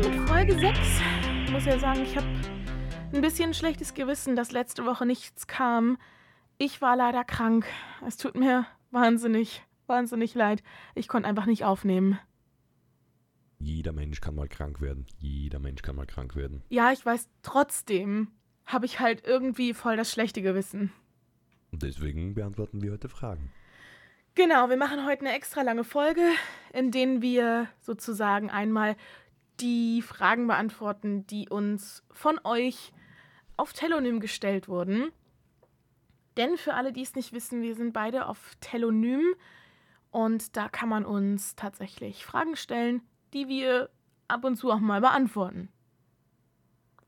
hier mit Folge 6. Ich muss ja sagen, ich habe ein bisschen schlechtes Gewissen, dass letzte Woche nichts kam. Ich war leider krank. Es tut mir wahnsinnig, wahnsinnig leid. Ich konnte einfach nicht aufnehmen. Jeder Mensch kann mal krank werden. Jeder Mensch kann mal krank werden. Ja, ich weiß, trotzdem habe ich halt irgendwie voll das schlechte Gewissen. Und deswegen beantworten wir heute Fragen. Genau, wir machen heute eine extra lange Folge, in denen wir sozusagen einmal die Fragen beantworten, die uns von euch auf Telonym gestellt wurden. Denn für alle, die es nicht wissen, wir sind beide auf Telonym und da kann man uns tatsächlich Fragen stellen, die wir ab und zu auch mal beantworten.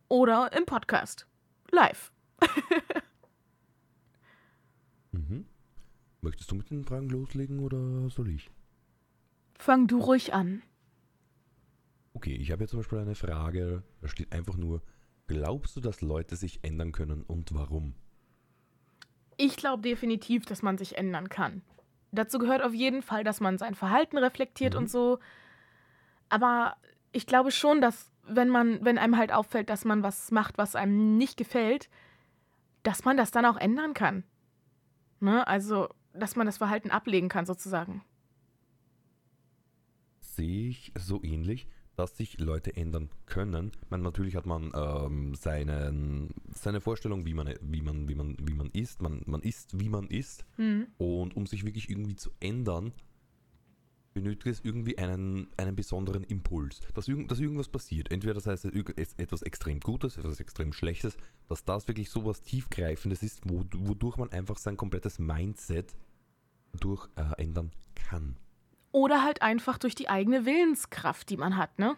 Oder im Podcast. Live. Mhm. Möchtest du mit den Fragen loslegen oder soll ich? Fang du ruhig an. Okay, ich habe jetzt zum Beispiel eine Frage, da steht einfach nur, glaubst du, dass Leute sich ändern können und warum? Ich glaube definitiv, dass man sich ändern kann. Dazu gehört auf jeden Fall, dass man sein Verhalten reflektiert Mhm. und so. Aber ich glaube schon, dass wenn man, wenn einem halt auffällt, dass man was macht, was einem nicht gefällt, dass man das dann auch ändern kann. Ne? Also, dass man das Verhalten ablegen kann, sozusagen. Sehe ich so ähnlich, dass sich Leute ändern können. Man, natürlich hat man ähm, seinen, seine Vorstellung, wie man, wie man, wie man, wie man ist. Man, man ist, wie man ist. Hm. Und um sich wirklich irgendwie zu ändern, benötigt es irgendwie einen, einen besonderen Impuls, dass, dass irgendwas passiert. Entweder das heißt es- etwas extrem Gutes, etwas extrem Schlechtes, dass das wirklich so was Tiefgreifendes ist, wo, wodurch man einfach sein komplettes Mindset durch äh, ändern kann. Oder halt einfach durch die eigene Willenskraft, die man hat, ne?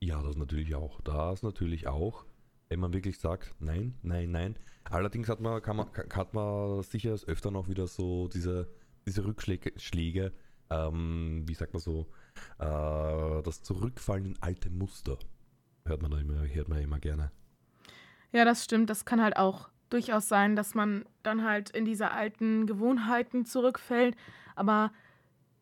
Ja, das natürlich auch. Das natürlich auch. Wenn man wirklich sagt, nein, nein, nein. Allerdings hat man, kann man, hat man sicher des Öfteren auch wieder so diese, diese Rückschläge, Schläge, ähm, wie sagt man so, äh, das Zurückfallen in alte Muster. Hört man immer, hört man immer gerne. Ja, das stimmt. Das kann halt auch durchaus sein, dass man dann halt in diese alten Gewohnheiten zurückfällt. Aber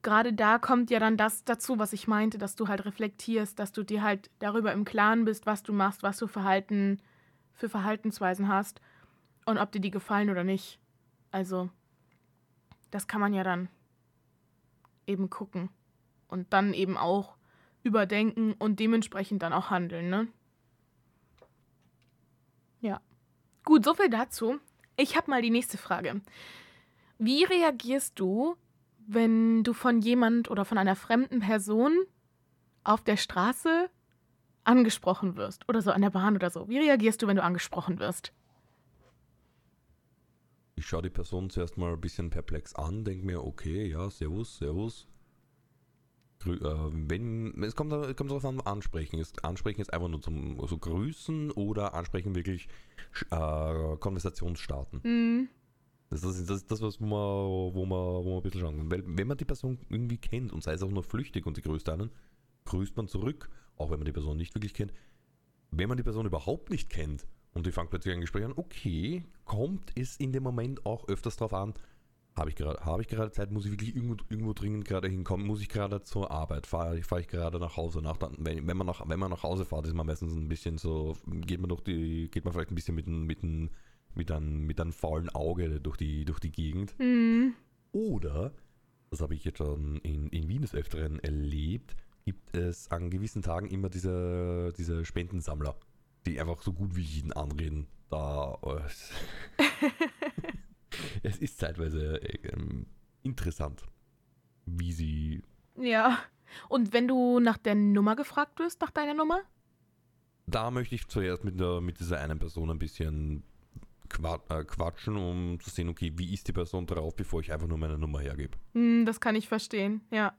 gerade da kommt ja dann das dazu, was ich meinte, dass du halt reflektierst, dass du dir halt darüber im Klaren bist, was du machst, was du Verhalten für Verhaltensweisen hast und ob dir die gefallen oder nicht. Also, das kann man ja dann eben gucken und dann eben auch überdenken und dementsprechend dann auch handeln, ne? Ja. Gut, so viel dazu. Ich habe mal die nächste Frage. Wie reagierst du, wenn du von jemand oder von einer fremden Person auf der Straße angesprochen wirst oder so an der Bahn oder so? Wie reagierst du, wenn du angesprochen wirst? Ich schaue die Person zuerst mal ein bisschen perplex an, denke mir, okay, ja, servus, servus. Grü äh, wenn, es kommt, es kommt darauf an, ansprechen. Ist, ansprechen ist einfach nur zum so grüßen oder ansprechen wirklich äh, Konversation starten. Hm, Das, ist das, das was man, wo, man, wo man ein bisschen schauen kann. Weil wenn man die Person irgendwie kennt und sei es auch nur flüchtig und sie grüßt einen, grüßt man zurück, auch wenn man die Person nicht wirklich kennt. Wenn man die Person überhaupt nicht kennt und die fängt plötzlich ein Gespräch an, okay, kommt es in dem Moment auch öfters drauf an, habe ich gerade habe ich gerade Zeit, muss ich wirklich irgendwo, irgendwo dringend gerade hinkommen, muss ich gerade zur Arbeit, fahre ich, fahr ich gerade nach Hause nach, dann, wenn, wenn, man nach, wenn man nach Hause fährt, ist man meistens ein bisschen so, geht man durch die, geht man vielleicht ein bisschen mit, mit, einem- mit, einem, mit einem faulen Auge durch die, durch die Gegend. hm, Oder, das habe ich jetzt schon in, in Wien des Öfteren erlebt, gibt es an gewissen Tagen immer diese, diese Spendensammler, die einfach so gut wie jeden anreden. Da, oh, es, ist zeitweise ähm, interessant, wie sie. ja. Und wenn du nach der Nummer gefragt wirst, nach deiner Nummer? Da möchte ich zuerst mit, der, mit dieser einen Person ein bisschen äh, quatschen, um zu sehen, okay, wie ist die Person drauf, bevor ich einfach nur meine Nummer hergebe. Hm, das kann ich verstehen, ja.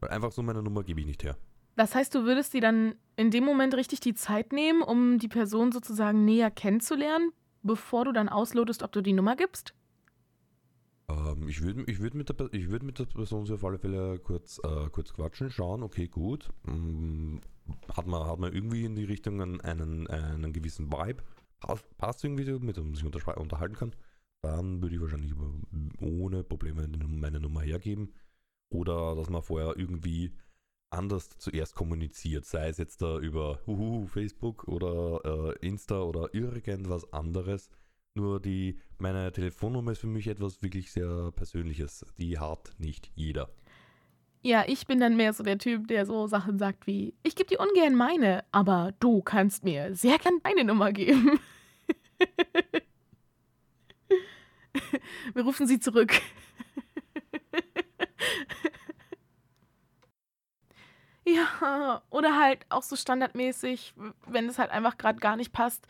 Weil einfach so meine Nummer gebe ich nicht her. Das heißt, du würdest dir dann in dem Moment richtig die Zeit nehmen, um die Person sozusagen näher kennenzulernen, bevor du dann auslotest, ob du die Nummer gibst? Ähm, ich würde ich würd mit, der ich würd mit der Person so auf alle Fälle kurz, äh, kurz quatschen, schauen, okay, gut. Mm, hat, man, hat man irgendwie in die Richtung einen, einen, einen gewissen Vibe? Passt, irgendwie, so, mit dem man sich unterhalten kann? Dann würde ich wahrscheinlich ohne Probleme meine Nummer hergeben. Oder dass man vorher irgendwie anders zuerst kommuniziert, sei es jetzt da über uhuhu, Facebook oder äh, Insta oder irgendwas anderes. Nur die, meine Telefonnummer ist für mich etwas wirklich sehr Persönliches. Die hat nicht jeder. Ja, ich bin dann mehr so der Typ, der so Sachen sagt wie, ich gebe dir ungern meine, aber du kannst mir sehr gern deine Nummer geben. Wir rufen sie zurück. ja, oder halt auch so standardmäßig, wenn es halt einfach gerade gar nicht passt.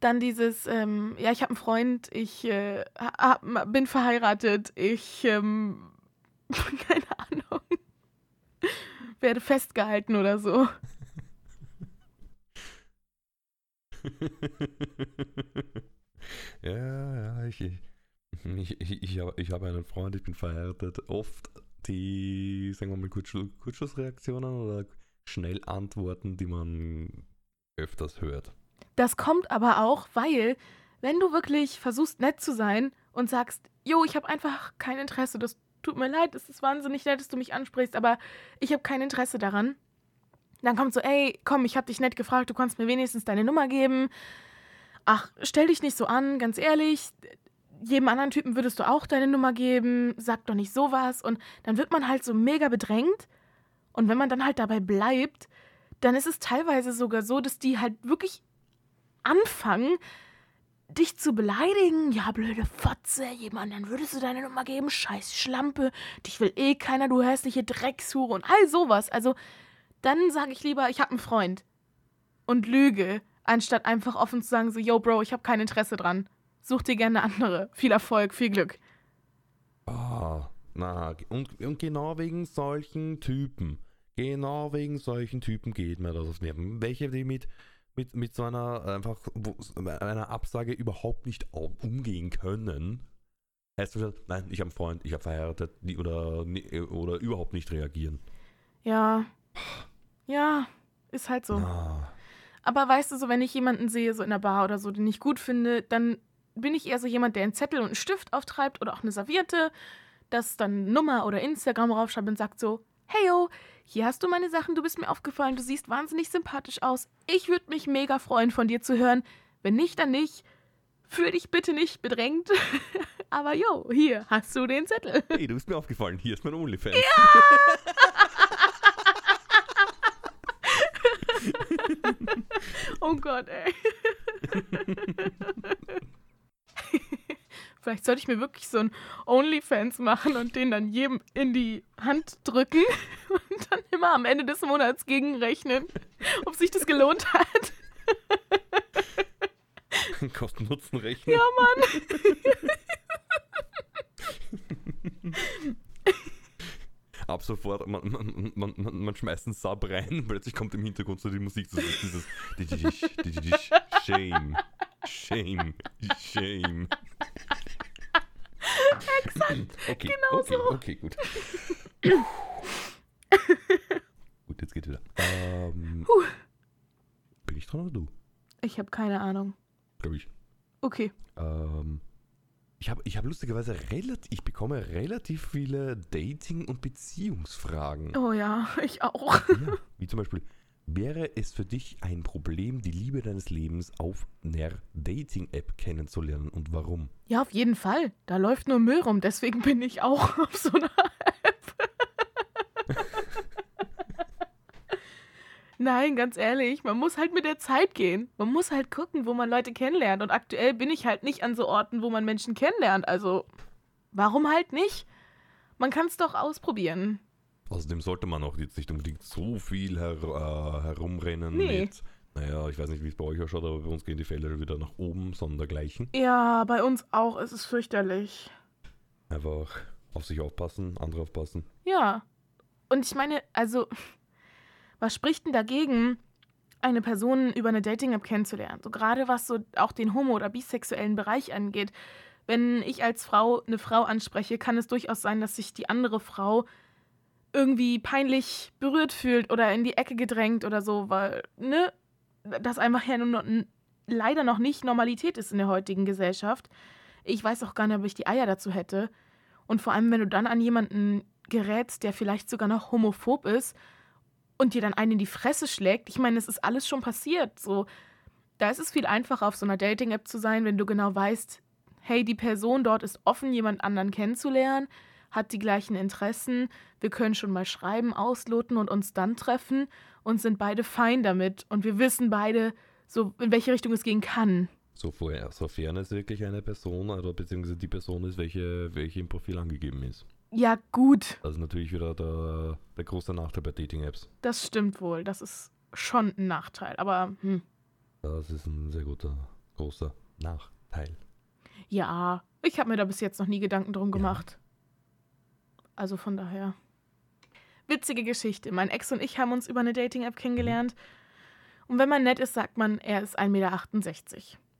Dann dieses, ähm, ja, ich habe einen Freund, ich äh, hab, bin verheiratet, ich, ähm, keine Ahnung, werde festgehalten oder so. ja, ja, ich, ich, ich, ich, habe, ich habe einen Freund, ich bin verheiratet. Oft die, sagen wir mal, Kurzschluss, Kurzschlussreaktionen oder Schnellantworten, die man öfters hört. Das kommt aber auch, weil, wenn du wirklich versuchst, nett zu sein und sagst, jo, ich habe einfach kein Interesse, das tut mir leid, es ist wahnsinnig nett, dass du mich ansprichst, aber ich habe kein Interesse daran. Dann kommt so, ey, komm, ich habe dich nett gefragt, du kannst mir wenigstens deine Nummer geben. Ach, stell dich nicht so an, ganz ehrlich. Jedem anderen Typen würdest du auch deine Nummer geben, sag doch nicht sowas. Und dann wird man halt so mega bedrängt. Und wenn man dann halt dabei bleibt, dann ist es teilweise sogar so, dass die halt wirklich anfangen, dich zu beleidigen. Ja, blöde Fotze, jemandem würdest du deine Nummer geben, scheiß Schlampe, dich will eh keiner, du hässliche Dreckshure und all sowas. Also, dann sage ich lieber, ich habe einen Freund und lüge, anstatt einfach offen zu sagen, so, yo, Bro, ich habe kein Interesse dran. Such dir gerne andere. Viel Erfolg, viel Glück. Ah, na, und, und genau wegen solchen Typen, genau wegen solchen Typen geht mir das aufs Nerven. Welche, die mit mit, mit so einer einfach einer Absage überhaupt nicht umgehen können. Heißt du, nein, ich habe einen Freund, ich habe verheiratet, die, oder, oder überhaupt nicht reagieren. Ja. Ja, ist halt so. Ah. Aber weißt du, so wenn ich jemanden sehe, so in der Bar oder so, den ich gut finde, dann bin ich eher so jemand, der einen Zettel und einen Stift auftreibt oder auch eine Serviette, das dann Nummer oder Instagram raufschreibt und sagt so, hey yo, hier hast du meine Sachen, du bist mir aufgefallen, du siehst wahnsinnig sympathisch aus. Ich würde mich mega freuen, von dir zu hören. Wenn nicht, dann nicht. Fühl dich bitte nicht bedrängt. Aber yo, hier hast du den Zettel. Hey, du bist mir aufgefallen, hier ist mein OnlyFans. Ja! oh Gott, ey. Vielleicht sollte ich mir wirklich so ein OnlyFans machen und den dann jedem in die Hand drücken und dann immer am Ende des Monats gegenrechnen, ob sich das gelohnt hat. Kosten-Nutzen rechnen. Ja, Mann. Ab sofort, man, man, man, man, schmeißt einen Sub rein, plötzlich kommt im Hintergrund so die Musik, ist dieses Shame, Shame, Shame. Exakt. Okay, genau okay, so. okay, gut. gut, jetzt geht's wieder. Ähm, bin ich dran oder du? Ich habe keine Ahnung. Glaube ich. Okay. Ähm, ich habe ich hab lustigerweise relativ, ich bekomme relativ viele Dating- und Beziehungsfragen. Oh ja, ich auch. Ja, wie zum Beispiel, Wäre es für dich ein Problem, die Liebe deines Lebens auf einer Dating-App kennenzulernen und warum? Ja, auf jeden Fall. Da läuft nur Müll rum, deswegen bin ich auch auf so einer App. Nein, ganz ehrlich, man muss halt mit der Zeit gehen. Man muss halt gucken, wo man Leute kennenlernt. Und aktuell bin ich halt nicht an so Orten, wo man Menschen kennenlernt. Also, warum halt nicht? Man kann es doch ausprobieren. Außerdem sollte man auch jetzt nicht unbedingt so viel her, äh, herumrennen Nee. mit, naja, ich weiß nicht, wie es bei euch ausschaut, aber bei uns gehen die Fälle wieder nach oben, sondern dergleichen. Ja, bei uns auch. Es ist fürchterlich. Einfach auf sich aufpassen, andere aufpassen. Ja. Und ich meine, also, was spricht denn dagegen, eine Person über eine Dating-App kennenzulernen? So gerade was so auch den homo- oder bisexuellen Bereich angeht. Wenn ich als Frau eine Frau anspreche, kann es durchaus sein, dass sich die andere Frau irgendwie peinlich berührt fühlt oder in die Ecke gedrängt oder so, weil, ne, das einfach ja nur n- leider noch nicht Normalität ist in der heutigen Gesellschaft. Ich weiß auch gar nicht, ob ich die Eier dazu hätte. Und vor allem, wenn du dann an jemanden gerätst, der vielleicht sogar noch homophob ist und dir dann einen in die Fresse schlägt. Ich meine, es ist alles schon passiert. So, da ist es viel einfacher, auf so einer Dating-App zu sein, wenn du genau weißt, hey, die Person dort ist offen, jemand anderen kennenzulernen, hat die gleichen Interessen, wir können schon mal schreiben, ausloten und uns dann treffen und sind beide fein damit und wir wissen beide, so in welche Richtung es gehen kann. So vorher, sofern es wirklich eine Person oder beziehungsweise die Person ist, welche, welche im Profil angegeben ist. Ja, gut. Das ist natürlich wieder der, der große Nachteil bei Dating-Apps. Das stimmt wohl. Das ist schon ein Nachteil. Aber hm. Das ist ein sehr guter, großer Nachteil. ja, ich habe mir da bis jetzt noch nie Gedanken drum Ja. gemacht. Also von daher. Witzige Geschichte. Mein Ex und ich haben uns über eine Dating-App kennengelernt. Und wenn man nett ist, sagt man, er ist 1,68 Meter.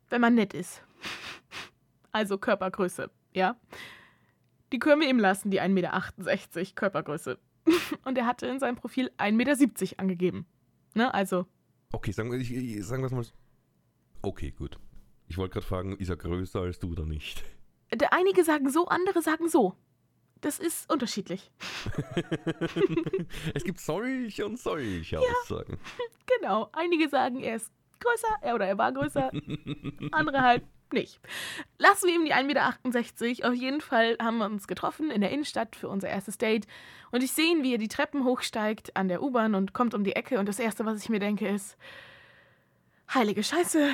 Wenn man nett ist. Also Körpergröße, ja. Die können wir ihm lassen, die 1,68 Meter Körpergröße. Und er hatte in seinem Profil 1,70 Meter angegeben. Ne, also, Okay, sagen wir ich, ich, sagen wir es mal. so. Okay, gut. Ich wollte gerade fragen, ist er größer als du oder nicht? einige sagen so, andere sagen so. Das ist unterschiedlich. es gibt solche und solche Aussagen. Genau. Einige sagen, er ist größer, er oder er war größer, andere halt nicht. Lassen wir ihm die 1,68 Meter. Auf jeden Fall haben wir uns getroffen in der Innenstadt für unser erstes Date. Und ich sehe ihn, wie er die Treppen hochsteigt an der U-Bahn und kommt um die Ecke. Und das Erste, was ich mir denke, ist: Heilige Scheiße,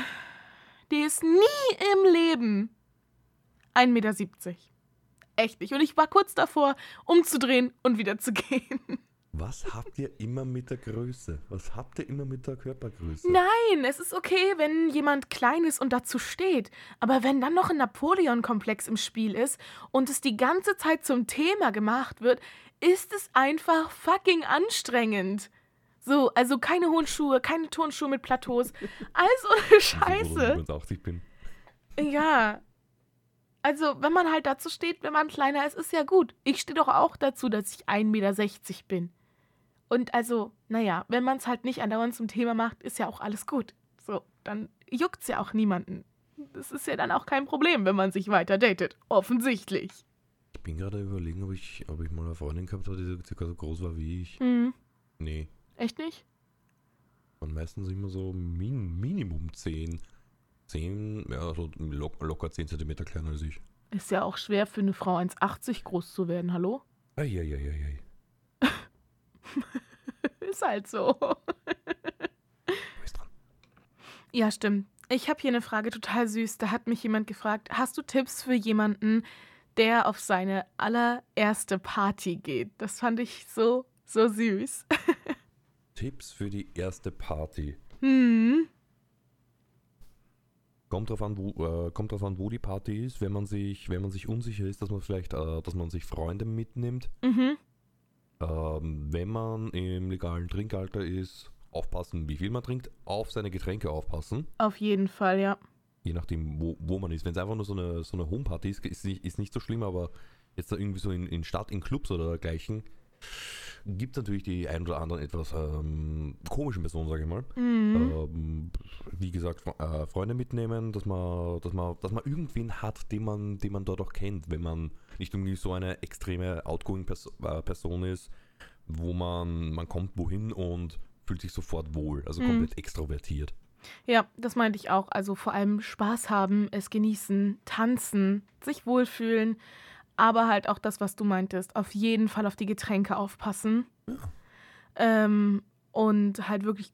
die ist nie im Leben 1,70 Meter. Echt nicht. Und ich war kurz davor, umzudrehen und wieder zu gehen. Was habt ihr immer mit der Größe? Was habt ihr immer mit der Körpergröße? Nein, es ist okay, wenn jemand klein ist und dazu steht. Aber wenn dann noch ein Napoleon-Komplex im Spiel ist und es die ganze Zeit zum Thema gemacht wird, ist es einfach fucking anstrengend. So, also keine hohen Schuhe, keine Turnschuhe mit Plateaus. Also eine Also, ich Scheiße. 1,80 bin. Ja. Also, wenn man halt dazu steht, wenn man kleiner ist, ist ja gut. Ich stehe doch auch dazu, dass ich 1,60 Meter bin. Und also, naja, wenn man es halt nicht andauernd zum Thema macht, ist ja auch alles gut. So, dann juckt es ja auch niemanden. Das ist ja dann auch kein Problem, wenn man sich weiter datet. Offensichtlich. Ich bin gerade überlegen, ob ich, ob ich mal eine Freundin gehabt habe, die so circa so groß war wie ich. Hm, Nee. echt nicht? Und meistens immer so min, Minimum 10. 10, ja, so lock, locker 10 cm kleiner als ich. Ist ja auch schwer für eine Frau 1,80 groß zu werden, hallo? Eieieiei. Ist halt so. Ja, stimmt. Ich habe hier eine Frage total süß. Da hat mich jemand gefragt, hast du Tipps für jemanden, der auf seine allererste Party geht? Das fand ich so, so süß. Tipps für die erste Party. Hm. Kommt drauf an, wo, äh, kommt drauf an, wo die Party ist. Wenn man sich, wenn man sich unsicher ist, dass man vielleicht, äh, dass man sich Freunde mitnimmt. Mhm. Ähm, wenn man im legalen Trinkalter ist, aufpassen, wie viel man trinkt, auf seine Getränke aufpassen. Auf jeden Fall, ja. Je nachdem, wo, wo man ist. Wenn es einfach nur so eine, so eine Homeparty ist, ist nicht, ist nicht so schlimm, aber jetzt da irgendwie so in, in Stadt, in Clubs oder dergleichen, gibt es natürlich die ein oder anderen etwas ähm, komischen Personen, sage ich mal. Mhm. Ähm, wie gesagt, äh, Freunde mitnehmen, dass man, dass man, dass man irgendwen hat, den man, den man dort auch kennt, wenn man nicht irgendwie so eine extreme outgoing Pers äh, Person ist, wo man, man kommt wohin und fühlt sich sofort wohl, also Mhm. komplett extrovertiert. Ja, das meinte ich auch. Also vor allem Spaß haben, es genießen, tanzen, sich wohlfühlen. Aber halt auch das, was du meintest. Auf jeden Fall auf die Getränke aufpassen. Ähm, und halt wirklich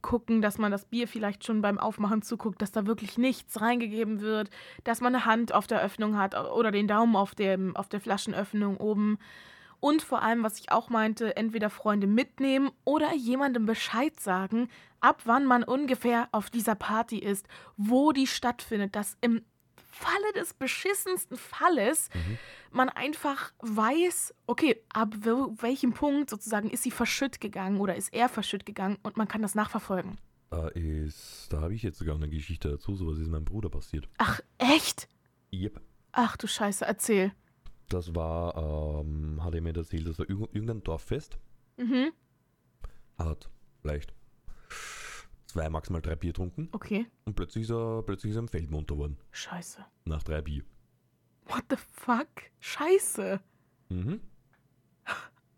gucken, dass man das Bier vielleicht schon beim Aufmachen zuguckt, dass da wirklich nichts reingegeben wird, dass man eine Hand auf der Öffnung hat oder den Daumen auf, dem, auf der Flaschenöffnung oben. Und vor allem, was ich auch meinte, entweder Freunde mitnehmen oder jemandem Bescheid sagen, ab wann man ungefähr auf dieser Party ist, wo die stattfindet, dass im Falle des beschissensten Falles Mhm. man einfach weiß, okay, ab welchem Punkt sozusagen ist sie verschütt gegangen oder ist er verschütt gegangen und man kann das nachverfolgen. Da ist, da habe ich jetzt sogar eine Geschichte dazu, sowas ist meinem Bruder passiert. Ach, echt? Yep. Ach du Scheiße, erzähl. Das war, ähm, hat er mir erzählt, das war irg- irgendein Dorffest. Mhm, Hat vielleicht zwei, maximal drei Bier getrunken okay. und plötzlich ist er, plötzlich ist er im Feld munter worden. Scheiße. Nach drei Bier. What the fuck? Scheiße. Mhm.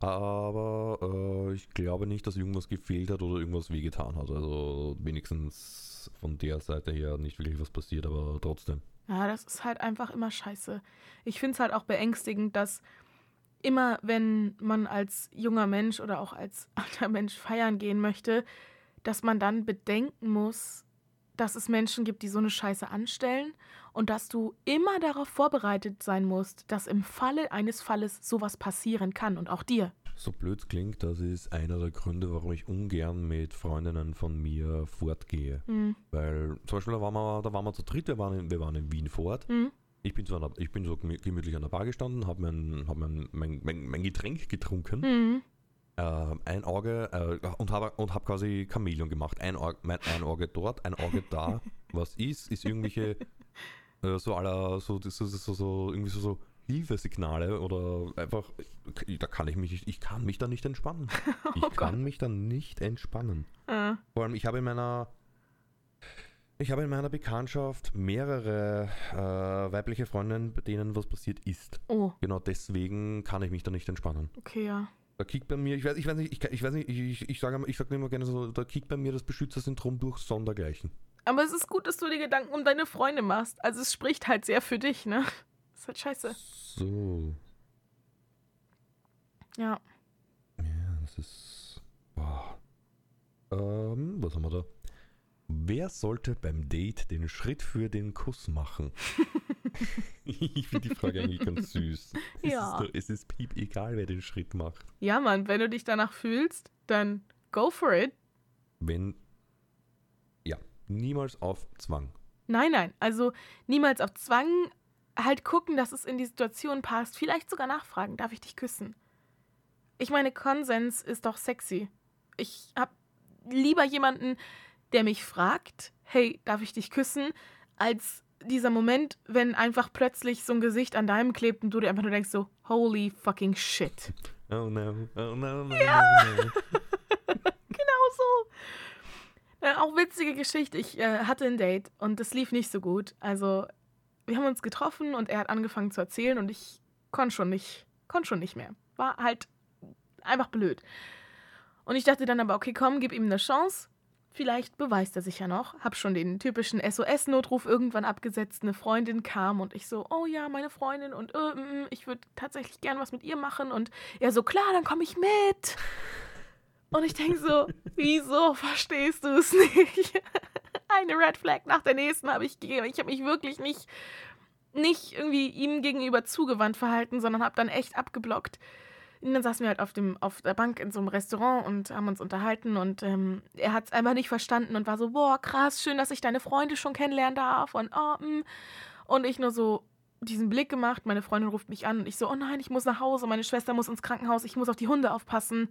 Aber äh, ich glaube nicht, dass irgendwas gefehlt hat oder irgendwas wehgetan hat. Also wenigstens von der Seite her nicht wirklich was passiert, aber trotzdem. Ja, das ist halt einfach immer scheiße. Ich finde es halt auch beängstigend, dass immer, wenn man als junger Mensch oder auch als alter Mensch feiern gehen möchte, dass man dann bedenken muss, dass es Menschen gibt, die so eine Scheiße anstellen und dass du immer darauf vorbereitet sein musst, dass im Falle eines Falles sowas passieren kann und auch dir. So blöd klingt, das ist einer der Gründe, warum ich ungern mit Freundinnen von mir fortgehe. Mhm. Weil zum Beispiel, da waren wir, da waren wir zu dritt, wir waren in, wir waren in Wien fort. Mhm. Ich bin, so, an der, ich bin so gemü- gemütlich an der Bar gestanden, habe mein, hab mein, mein, mein, mein Getränk getrunken, Mhm. Äh, ein Auge äh, und habe und hab quasi Chamäleon gemacht. Ein Auge, mein, ein Auge dort, ein Auge da. Was ist, ist irgendwelche äh, so aller, so, so, so, so, so irgendwie so, so Hilfesignale oder einfach, da kann ich mich, ich kann mich da nicht entspannen. Ich Oh kann mich da nicht entspannen. Äh, Vor allem, ich habe in meiner ich habe in meiner Bekanntschaft mehrere äh, weibliche Freundinnen, bei denen was passiert ist. oh, Genau deswegen kann ich mich da nicht entspannen. okay, ja. Da kickt bei mir, ich weiß, ich weiß nicht, ich, ich weiß nicht, ich, ich, ich sage ich sag immer gerne so, da kickt bei mir das Beschützersyndrom durch Sondergleichen. Aber es ist gut, dass du dir Gedanken um deine Freunde machst. Also es spricht halt sehr für dich, ne? Ist halt scheiße. So. Ja. Ja, das ist. Boah. Ähm, was haben wir da? Wer sollte beim Date den Schritt für den Kuss machen? ich finde die Frage eigentlich ganz süß. Es Ja. Ist doch, es ist piep egal, wer den Schritt macht. Ja, Mann, wenn du dich danach fühlst, dann go for it. Wenn. Ja, niemals auf Zwang. Nein, nein. Also niemals auf Zwang. Halt gucken, dass es in die Situation passt. Vielleicht sogar nachfragen, darf ich dich küssen? Ich meine, Konsens ist doch sexy. Ich hab lieber jemanden, der mich fragt, hey, darf ich dich küssen, als dieser Moment, wenn einfach plötzlich so ein Gesicht an deinem klebt und du dir einfach nur denkst so, holy fucking shit. Oh no, oh no, no, Ja. no, no. Genau so. Äh, auch witzige Geschichte. Ich äh, hatte ein Date und das lief nicht so gut. Also, wir haben uns getroffen und er hat angefangen zu erzählen und ich konnte schon nicht, konnte schon nicht mehr. War halt einfach blöd. Und ich dachte dann aber, okay, komm, gib ihm eine Chance. Vielleicht beweist er sich ja noch. Hab schon den typischen SOS-Notruf irgendwann abgesetzt. Eine Freundin kam und ich so, oh ja, meine Freundin und äh, mm, ich würde tatsächlich gern was mit ihr machen. Und er so, klar, dann komme ich mit. Und ich denke so, wieso verstehst du es nicht? Eine Red Flag nach der nächsten habe ich gegeben. Ich habe mich wirklich nicht, nicht irgendwie ihm gegenüber zugewandt verhalten, sondern habe dann echt abgeblockt. Und dann saßen wir halt auf, dem, auf der Bank in so einem Restaurant und haben uns unterhalten und ähm, er hat es einfach nicht verstanden und war so, boah, krass, schön, dass ich deine Freunde schon kennenlernen darf und oh, mm. Und ich nur so diesen Blick gemacht, meine Freundin ruft mich an und ich so, oh nein, ich muss nach Hause, meine Schwester muss ins Krankenhaus, ich muss auf die Hunde aufpassen.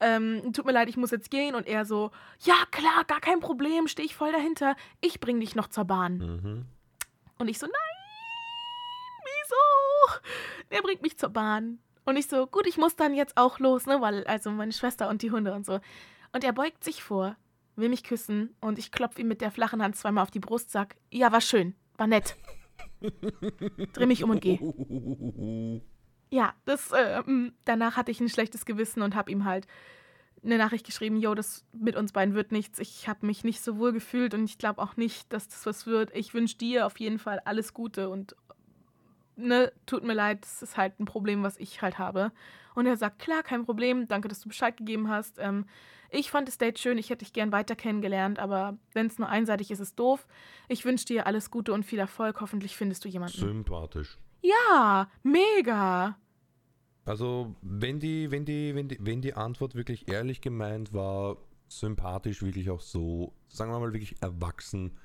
Ähm, tut mir leid, ich muss jetzt gehen. Und er so, ja klar, gar kein Problem, stehe ich voll dahinter. Ich bring dich noch zur Bahn. Mhm. Und ich so, nein, wieso? Er bringt mich zur Bahn. Und ich so, gut, ich muss dann jetzt auch los, ne, weil, also meine Schwester und die Hunde und so. Und er beugt sich vor, will mich küssen und ich klopfe ihm mit der flachen Hand zweimal auf die Brust, sag, ja, war schön, war nett. Dreh mich um und geh. Ja, das, äh, danach hatte ich ein schlechtes Gewissen und habe ihm halt eine Nachricht geschrieben, yo, das mit uns beiden wird nichts. Ich habe mich nicht so wohl gefühlt und ich glaube auch nicht, dass das was wird. Ich wünsche dir auf jeden Fall alles Gute und ne, tut mir leid, das ist halt ein Problem, was ich halt habe. Und er sagt, klar, kein Problem, danke, dass du Bescheid gegeben hast. Ähm, ich fand das Date schön, ich hätte dich gern weiter kennengelernt, aber wenn es nur einseitig ist, ist es doof. Ich wünsche dir alles Gute und viel Erfolg. Hoffentlich findest du jemanden. Sympathisch. Ja, mega. Also, wenn die, wenn die, wenn die, wenn die Antwort wirklich ehrlich gemeint war, sympathisch, wirklich auch so, sagen wir mal, wirklich erwachsen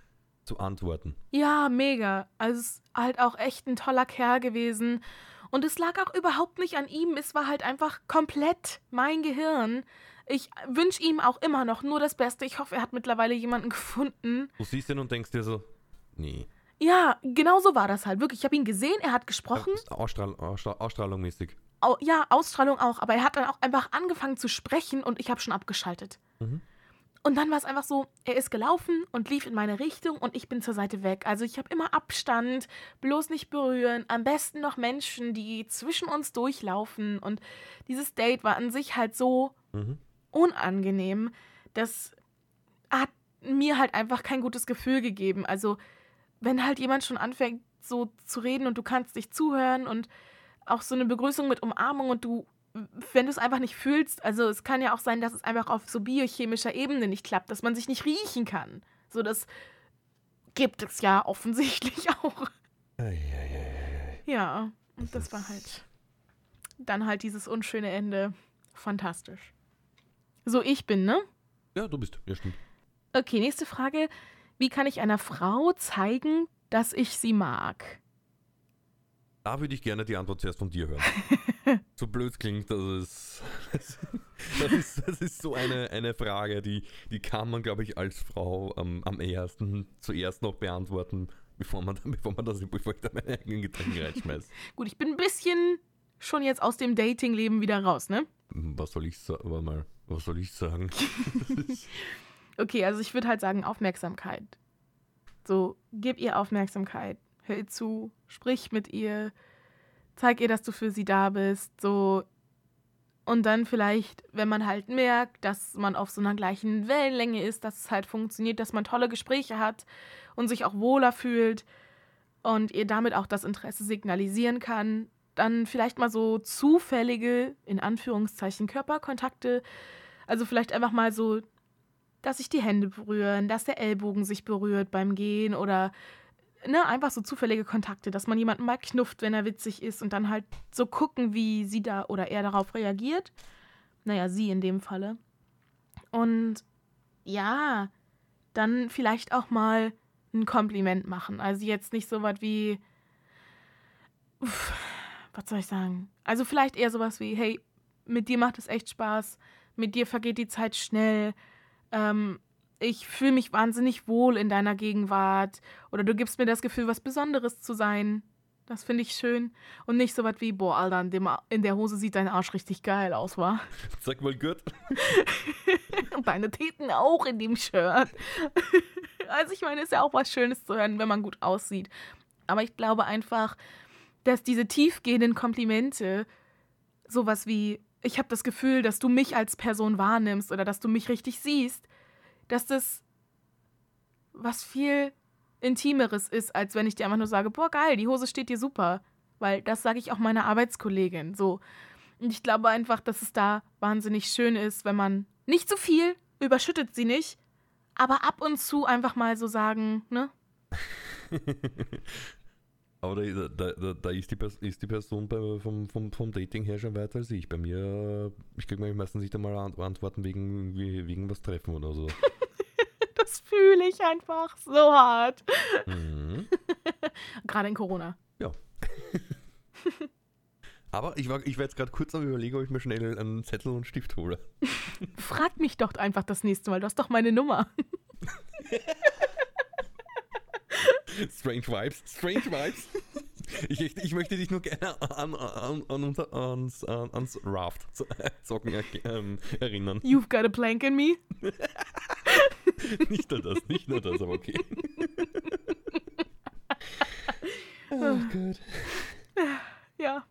zu antworten. Ja, mega. Also es ist halt auch echt ein toller Kerl gewesen. Und es lag auch überhaupt nicht an ihm. Es war halt einfach komplett mein Gehirn. Ich wünsche ihm auch immer noch nur das Beste. Ich hoffe, er hat mittlerweile jemanden gefunden. Du siehst ihn und denkst dir so, nee. Ja, genau so war das halt. Wirklich, ich habe ihn gesehen, er hat gesprochen. Ausstrahl, Ausstrahl, Ausstrahlung mäßig. Au, ja, Ausstrahlung auch. Aber er hat dann auch einfach angefangen zu sprechen und ich habe schon abgeschaltet. Mhm. Und dann war es einfach so, er ist gelaufen und lief in meine Richtung und ich bin zur Seite weg. Also ich habe immer Abstand, bloß nicht berühren, am besten noch Menschen, die zwischen uns durchlaufen. Und dieses Date war an sich halt so Mhm. unangenehm, das hat mir halt einfach kein gutes Gefühl gegeben. Also wenn halt jemand schon anfängt so zu reden und du kannst dich zuhören und auch so eine Begrüßung mit Umarmung und du, wenn du es einfach nicht fühlst, also es kann ja auch sein, dass es einfach auf so biochemischer Ebene nicht klappt, dass man sich nicht riechen kann. So das gibt es ja offensichtlich auch. Ja, und Das war halt dann halt dieses unschöne Ende. Fantastisch. So ich bin, ne? Ja, du bist. Ja, stimmt. Okay, nächste Frage. Wie kann ich einer Frau zeigen, dass ich sie mag? Da würde ich gerne die Antwort zuerst von dir hören. so blöd klingt, das ist, das ist, das ist so eine, eine Frage, die, die kann man, glaube ich, als Frau am am ehesten zuerst noch beantworten, bevor man, bevor man das, bevor ich da meine eigenen Getränke reinschmeiße. Gut, ich bin ein bisschen schon jetzt aus dem Dating-Leben wieder raus, ne? Was soll ich sagen? Mal, was soll ich sagen? Okay, also ich würde halt sagen Aufmerksamkeit. So, gib ihr Aufmerksamkeit, hör ihr zu, sprich mit ihr, zeig ihr, dass du für sie da bist, so. Und dann vielleicht, wenn man halt merkt, dass man auf so einer gleichen Wellenlänge ist, dass es halt funktioniert, dass man tolle Gespräche hat und sich auch wohler fühlt und ihr damit auch das Interesse signalisieren kann, dann vielleicht mal so zufällige, in Anführungszeichen, Körperkontakte, also vielleicht einfach mal so dass sich die Hände berühren, dass der Ellbogen sich berührt beim Gehen oder ne, einfach so zufällige Kontakte, dass man jemanden mal knufft, wenn er witzig ist und dann halt so gucken, wie sie da oder er darauf reagiert. Naja, sie in dem Falle. Und ja, dann vielleicht auch mal ein Kompliment machen. Also jetzt nicht so was wie, uff, was soll ich sagen? Also vielleicht eher sowas wie, hey, mit dir macht es echt Spaß, mit dir vergeht die Zeit schnell, ähm, ich fühle mich wahnsinnig wohl in deiner Gegenwart oder du gibst mir das Gefühl, was Besonderes zu sein. Das finde ich schön. Und nicht so was wie, boah, Alter, in, dem, in der Hose sieht dein Arsch richtig geil aus, wa? Sag mal gut. Und deine Teten auch in dem Shirt. Also ich meine, ist ja auch was Schönes zu hören, wenn man gut aussieht. Aber ich glaube einfach, dass diese tiefgehenden Komplimente sowas wie, ich habe das Gefühl, dass du mich als Person wahrnimmst oder dass du mich richtig siehst, dass das was viel Intimeres ist, als wenn ich dir einfach nur sage, boah, geil, die Hose steht dir super. Weil das sage ich auch meiner Arbeitskollegin. So. Und ich glaube einfach, dass es da wahnsinnig schön ist, wenn man nicht zu viel, überschüttet sie nicht, aber ab und zu einfach mal so sagen, ne? Aber da, da, da, da ist, die, ist die Person bei, vom, vom, vom Dating her schon weiter als ich. Bei mir, ich kriege meistens nicht einmal Ant- Antworten wegen, wegen was treffen oder so. Das fühle ich einfach so hart. Mhm. Gerade in Corona. Aber ich war, ich war jetzt gerade kurz am überlegen, ob ich mir schnell einen Zettel und Stift hole. Frag mich doch einfach das nächste Mal. Du hast doch meine Nummer. Strange Vibes, Strange Vibes. Ich, ich, möchte dich nur gerne an, an, an ans, an, ans Raft zocken ähm, erinnern. You've got a plank in me. Nicht nur das, nicht nur das, aber okay. Oh Gott. Ja.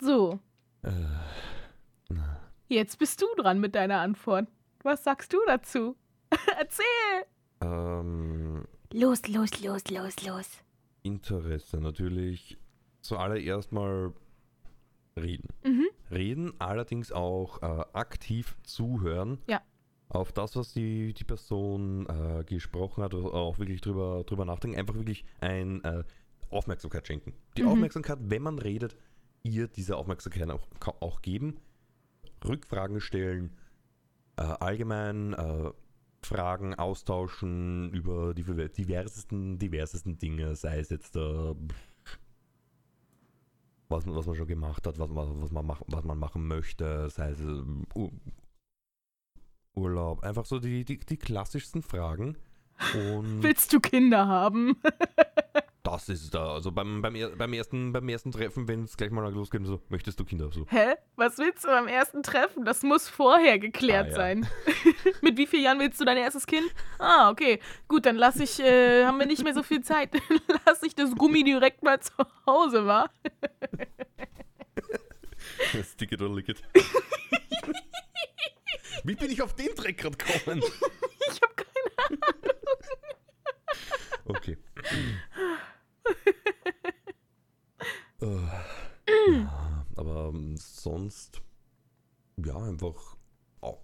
so, Äh, jetzt bist du dran mit deiner Antwort. Was sagst du dazu? Erzähl. Ähm, Los, los, los, los, los. Interesse natürlich zuallererst mal reden. Mhm. Reden, allerdings auch äh, aktiv zuhören. Ja. Auf das, was die, die Person äh, gesprochen hat, auch wirklich drüber, drüber nachdenken. Einfach wirklich ein äh, Aufmerksamkeit schenken. Die Mhm. Aufmerksamkeit, wenn man redet, ihr diese Aufmerksamkeit auch, auch geben. Rückfragen stellen, äh, allgemein äh, Fragen austauschen über die diversesten, diversesten Dinge, sei es jetzt äh, was, man- was man schon gemacht hat, was, man- was, man, mach, was man machen möchte, sei es Ur Urlaub, einfach so die, die, die klassischsten Fragen. Und Willst du Kinder haben? Das ist da. Also beim, beim, beim, ersten, beim ersten Treffen, wenn es gleich mal losgeht, so, möchtest du Kinder? So. Hä? Was willst du beim ersten Treffen? Das muss vorher geklärt Ah, ja. sein. Mit wie vielen Jahren willst du dein erstes Kind? Ah, okay. Gut, dann lass ich, äh, haben wir nicht mehr so viel Zeit. lass ich das Gummi direkt mal zu Hause, wa? Stick it or lick it. Wie bin ich auf den Dreck gerade gekommen? Ich hab keine Okay. Äh, ja, aber ähm, sonst, ja, einfach,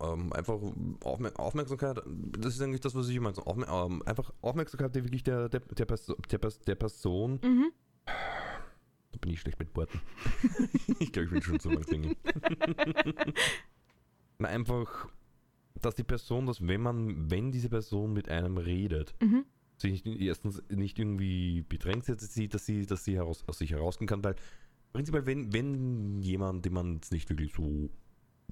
ähm, einfach Aufmer Aufmerksamkeit, das ist eigentlich das, was ich meine. So Aufmer ähm, einfach Aufmerksamkeit, die wirklich der, der, der, Perso der, der Person, Mhm. da bin ich schlecht mit Worten. ich glaube, ich bin schon zu lang singen. Na, einfach, dass die Person, dass wenn man, wenn diese Person mit einem redet, Mhm. Sich nicht, erstens nicht irgendwie bedrängt sieht, dass sie, dass sie heraus, aus sich herausgehen kann, weil prinzipiell, wenn, wenn jemand, den man jetzt nicht wirklich so,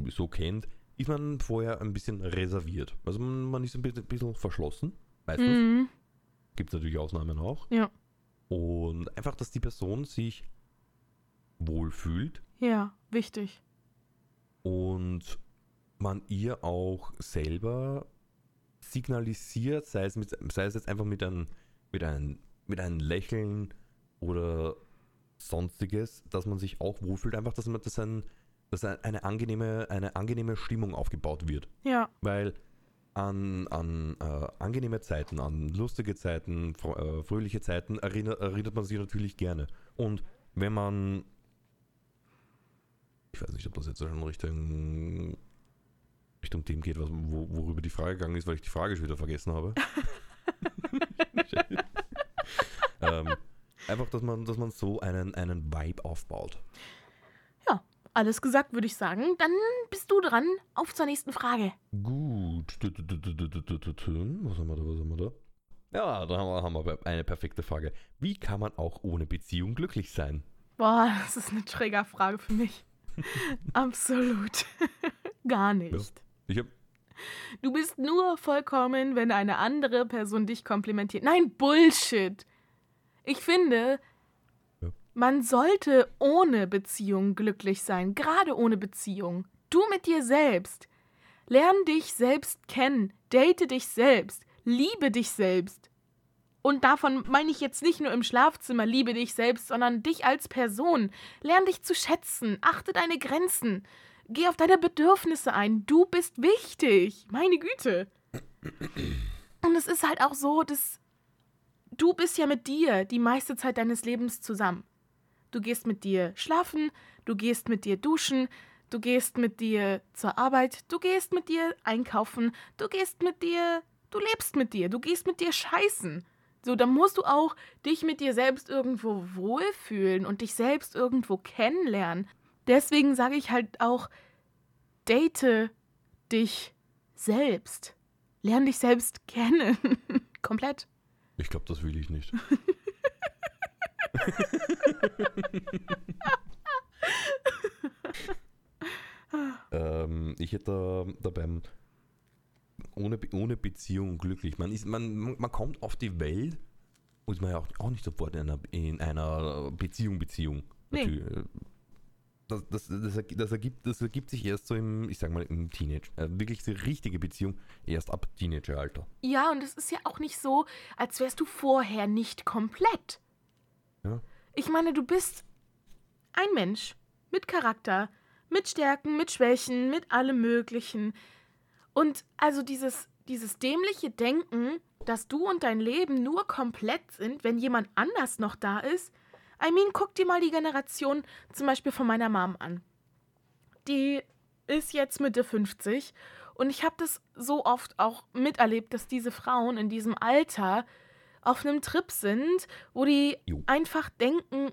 so kennt, ist man vorher ein bisschen reserviert. Also man, man ist ein bisschen, bisschen verschlossen, meistens. Mhm. Gibt es natürlich Ausnahmen auch. Ja. Und einfach, dass die Person sich wohlfühlt Ja, wichtig. und man ihr auch selber signalisiert, sei es, mit, sei es jetzt einfach mit einem, mit, einem, mit einem Lächeln oder sonstiges, dass man sich auch wohlfühlt, einfach, dass, man, dass, ein, dass ein- eine, angenehme, eine angenehme Stimmung aufgebaut wird. Ja. Weil an, an äh, angenehme Zeiten, an lustige Zeiten, fro äh, fröhliche Zeiten erinnert, erinnert man sich natürlich gerne. Und wenn man, ich weiß nicht, ob das jetzt schon Richtung, Richtung dem geht, was, wo, worüber die Frage gegangen ist, weil ich die Frage schon wieder vergessen habe. ähm, einfach, dass man, dass man so einen, einen Vibe aufbaut. Ja, alles gesagt, würde ich sagen. Dann bist du dran. Auf zur nächsten Frage. Gut. Was haben wir da? Was haben wir da? Ja, da haben wir eine perfekte Frage. Wie kann man auch ohne Beziehung glücklich sein? Boah, das ist eine Trägerfrage für mich. Absolut. Gar nicht. Ich habe Du bist nur vollkommen, wenn eine andere Person dich komplimentiert. Nein, Bullshit. Ich finde, Ja. man sollte ohne Beziehung glücklich sein, gerade ohne Beziehung. Du mit dir selbst. Lern dich selbst kennen, date dich selbst, liebe dich selbst. Und davon meine ich jetzt nicht nur im Schlafzimmer, liebe dich selbst, sondern dich als Person. Lern dich zu schätzen, achte deine Grenzen, geh auf deine Bedürfnisse ein. Du bist wichtig. Meine Güte. Und es ist halt auch so, dass du bist ja mit dir die meiste Zeit deines Lebens zusammen. Du gehst mit dir schlafen, du gehst mit dir duschen, du gehst mit dir zur Arbeit, du gehst mit dir einkaufen, du gehst mit dir, du lebst mit dir, du gehst mit dir scheißen. So, dann musst du auch dich mit dir selbst irgendwo wohlfühlen und dich selbst irgendwo kennenlernen. Deswegen sage ich halt auch, date dich selbst. Lern dich selbst kennen. Komplett. Ich glaube, das will ich nicht. ähm, ich hätte da, beim ohne, ohne Beziehung glücklich. Man, ist, man, man kommt auf die Welt und ist man ja auch, auch nicht sofort in einer, in einer Beziehung, Beziehung. Nee. Das, das, das, das, ergibt, das ergibt sich erst so im, ich sag mal, im Teenage. Äh, wirklich die richtige Beziehung erst ab Teenageralter. Ja, und es ist ja auch nicht so, als wärst du vorher nicht komplett. Ja. Ich meine, du bist ein Mensch mit Charakter, mit Stärken, mit Schwächen, mit allem Möglichen. Und also dieses, dieses dämliche Denken, dass du und dein Leben nur komplett sind, wenn jemand anders noch da ist. I mean, guck dir mal die Generation zum Beispiel von meiner Mom an. Die ist jetzt Mitte 50 und ich habe das so oft auch miterlebt, dass diese Frauen in diesem Alter auf einem Trip sind, wo die Jo. einfach denken,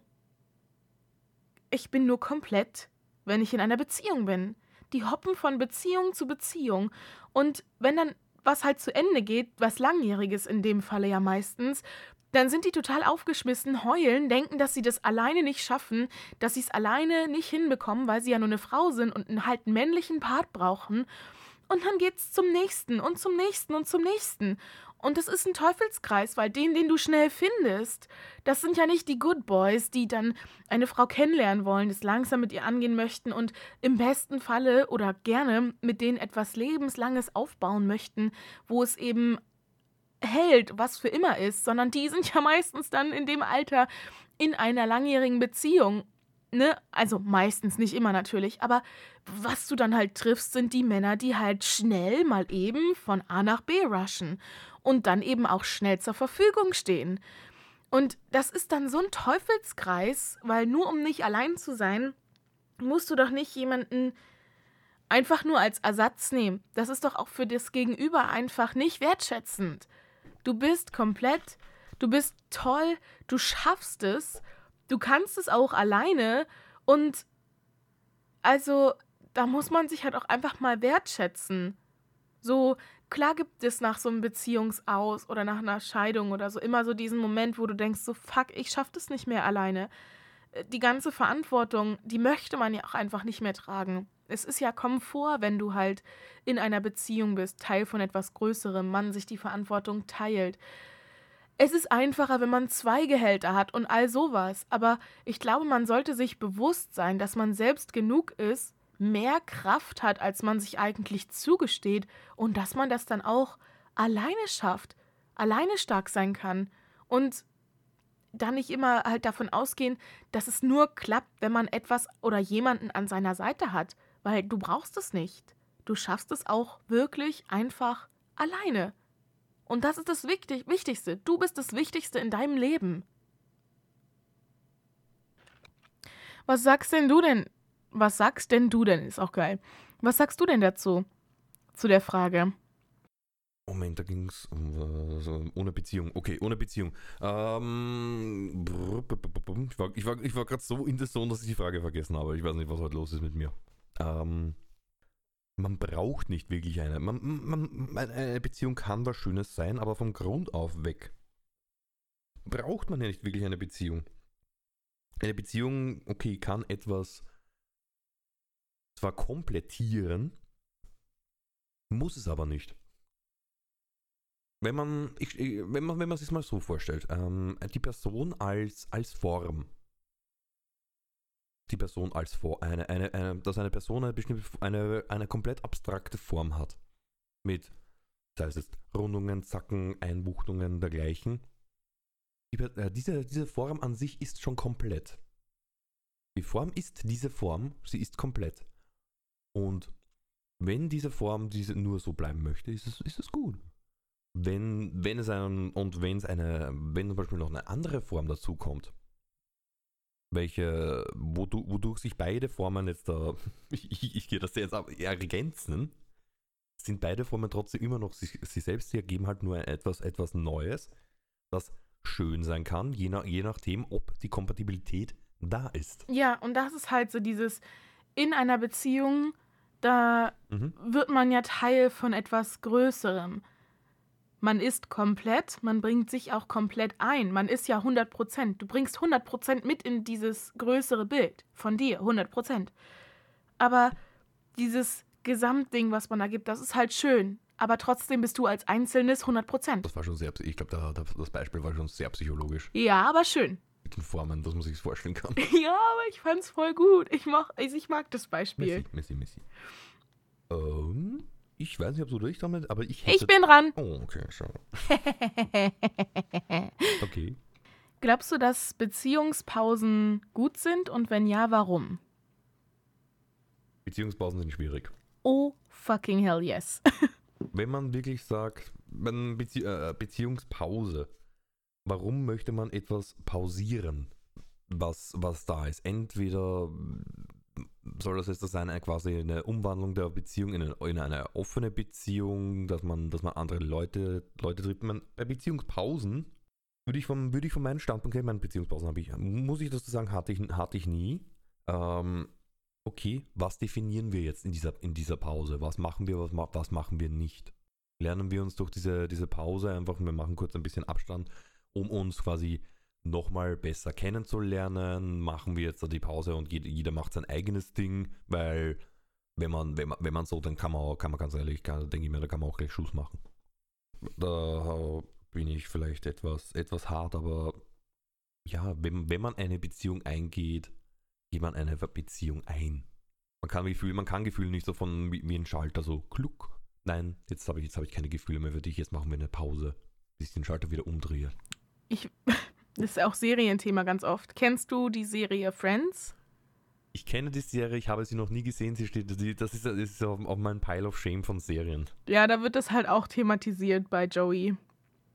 ich bin nur komplett, wenn ich in einer Beziehung bin. Die hoppen von Beziehung zu Beziehung. Und wenn dann was halt zu Ende geht, was langjähriges in dem Falle ja meistens, dann sind die total aufgeschmissen, heulen, denken, dass sie das alleine nicht schaffen, dass sie es alleine nicht hinbekommen, weil sie ja nur eine Frau sind und einen halt männlichen Part brauchen. Und dann geht's zum nächsten und zum nächsten und zum nächsten. Und das ist ein Teufelskreis, weil den, den du schnell findest, das sind ja nicht die Good Boys, die dann eine Frau kennenlernen wollen, das langsam mit ihr angehen möchten und im besten Falle oder gerne mit denen etwas Lebenslanges aufbauen möchten, wo es eben hält, was für immer ist, sondern die sind ja meistens dann in dem Alter in einer langjährigen Beziehung. Ne? Also meistens nicht immer natürlich, aber was du dann halt triffst, sind die Männer, die halt schnell mal eben von A nach B rushen und dann eben auch schnell zur Verfügung stehen. Und das ist dann so ein Teufelskreis, weil nur um nicht allein zu sein, musst du doch nicht jemanden einfach nur als Ersatz nehmen. Das ist doch auch für das Gegenüber einfach nicht wertschätzend. Du bist komplett, du bist toll, du schaffst es, du kannst es auch alleine und also da muss man sich halt auch einfach mal wertschätzen. So, klar gibt es nach so einem Beziehungsaus oder nach einer Scheidung oder so immer so diesen Moment, wo du denkst, so fuck, ich schaff das nicht mehr alleine. Äh, die ganze Verantwortung, die möchte man ja auch einfach nicht mehr tragen. Es ist ja Komfort, wenn du halt in einer Beziehung bist, Teil von etwas Größerem, man sich die Verantwortung teilt. Es ist einfacher, wenn man zwei Gehälter hat und all sowas, aber ich glaube, man sollte sich bewusst sein, dass man selbst genug ist, mehr Kraft hat, als man sich eigentlich zugesteht und dass man das dann auch alleine schafft, alleine stark sein kann und dann nicht immer halt davon ausgehen, dass es nur klappt, wenn man etwas oder jemanden an seiner Seite hat, weil du brauchst es nicht. Du schaffst es auch wirklich einfach alleine. Und das ist das Wichtig Wichtigste. Du bist das Wichtigste in deinem Leben. Was sagst denn du denn was sagst denn du denn? Ist auch geil. Was sagst du denn dazu? Zu der Frage. Moment, da ging es um, äh, ohne Beziehung. Okay, ohne Beziehung. Ähm, ich war, ich war, ich war gerade so in der Zone, dass ich die Frage vergessen habe. Ich weiß nicht, was heute los ist mit mir. Ähm, man braucht nicht wirklich eine. Man, man, eine Beziehung kann was Schönes sein, aber vom Grund auf weg braucht man ja nicht wirklich eine Beziehung. Eine Beziehung, okay, kann etwas zwar komplettieren, muss es aber nicht. Wenn man, ich, wenn man, wenn man sich mal so vorstellt, ähm, die Person als, als Form, die Person als Form, eine, eine, eine, dass eine Person eine eine, eine komplett abstrakte Form hat. Mit, sei es Rundungen, Zacken, Einbuchtungen, dergleichen. Die, äh, diese, diese Form an sich ist schon komplett. Die Form ist diese Form, sie ist komplett. Und wenn diese Form diese nur so bleiben möchte, ist es, ist es gut. Wenn, wenn es einen, und wenn es eine, wenn zum Beispiel noch eine andere Form dazu kommt, welche, wodurch sich beide Formen jetzt da, ich, ich, gehe das jetzt ergänzen, sind beide Formen trotzdem immer noch sie, sie selbst, sie ergeben halt nur etwas, etwas Neues, das schön sein kann, je, nach, je nachdem, ob die Kompatibilität da ist. Ja, und das ist halt so dieses, in einer Beziehung da mhm. wird man ja Teil von etwas Größerem. Man ist komplett, man bringt sich auch komplett ein. Man ist ja 100 Prozent. Du bringst 100 Prozent mit in dieses größere Bild von dir, 100 Prozent. Aber dieses Gesamtding, was man da gibt, das ist halt schön. Aber trotzdem bist du als Einzelnes 100 Prozent. Das war schon sehr, ich glaube, da, das Beispiel war schon sehr psychologisch. Ja, aber schön. Mit den Formen, dass man sich vorstellen kann. ja, aber ich fand's voll gut. Ich, mach, also ich mag das Beispiel. Messi, Messi, Messi. Ähm, ich weiß nicht, ob du durch damit, aber ich hätte... Ich bin dran. Oh, okay, schau. okay. Glaubst du, dass Beziehungspausen gut sind und wenn ja, warum? Beziehungspausen sind schwierig. Oh, fucking hell yes. wenn man wirklich sagt, wenn Bezie äh, Beziehungspause, warum möchte man etwas pausieren, was, was da ist? Entweder soll das jetzt sein, quasi eine Umwandlung der Beziehung in eine, in eine, offene Beziehung, dass man, dass man andere Leute, Leute trifft. Man, bei Beziehungspausen würde ich, vom, würde ich von meinem Standpunkt her, meine Beziehungspausen habe ich, muss ich das sagen, hatte ich, hatte ich nie. Ähm, okay, was definieren wir jetzt in dieser, in dieser Pause? Was machen wir, was, was machen wir nicht? Lernen wir uns durch diese, diese Pause einfach, wir machen kurz ein bisschen Abstand, um uns quasi nochmal besser kennenzulernen, machen wir jetzt da die Pause und jeder macht sein eigenes Ding, weil wenn man, wenn man, wenn man so, dann kann man, kann man ganz ehrlich, denke ich mir, da kann man auch gleich Schluss machen. da bin ich vielleicht etwas, etwas hart, aber ja, wenn, wenn man eine Beziehung eingeht, geht man eine Beziehung ein. Man kann Gefühl, man kann Gefühle nicht so von wie, wie ein Schalter so kluck. Nein, jetzt habe ich, hab ich keine Gefühle mehr für dich, jetzt machen wir eine Pause, bis ich den Schalter wieder umdrehe. Ich, das ist auch Serienthema ganz oft. Kennst du die Serie Friends? Ich kenne die Serie, ich habe sie noch nie gesehen. Sie steht, das ist, das ist auf, auf meinem Pile of Shame von Serien. Ja, da wird das halt auch thematisiert bei Joey.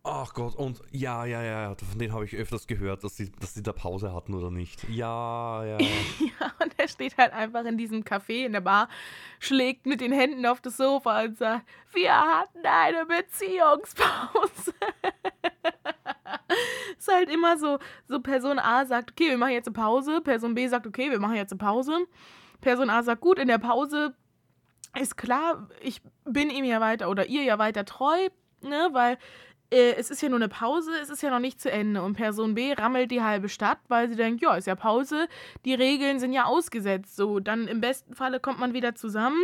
Ach Gott, und ja, ja, ja, von denen habe ich öfters gehört, dass sie, dass sie da Pause hatten oder nicht. Ja, ja. ja, und er steht halt einfach in diesem Café in der Bar, schlägt mit den Händen auf das Sofa und sagt, wir hatten eine Beziehungspause. ist halt immer so, so Person A sagt, okay, wir machen jetzt eine Pause, Person B sagt, okay, wir machen jetzt eine Pause. Person A sagt, gut, in der Pause ist klar, ich bin ihm ja weiter oder ihr ja weiter treu, ne, weil äh, es ist ja nur eine Pause, es ist ja noch nicht zu Ende. Und Person B rammelt die halbe Stadt, weil sie denkt, ja, ist ja Pause, die Regeln sind ja ausgesetzt. So, dann im besten Falle kommt man wieder zusammen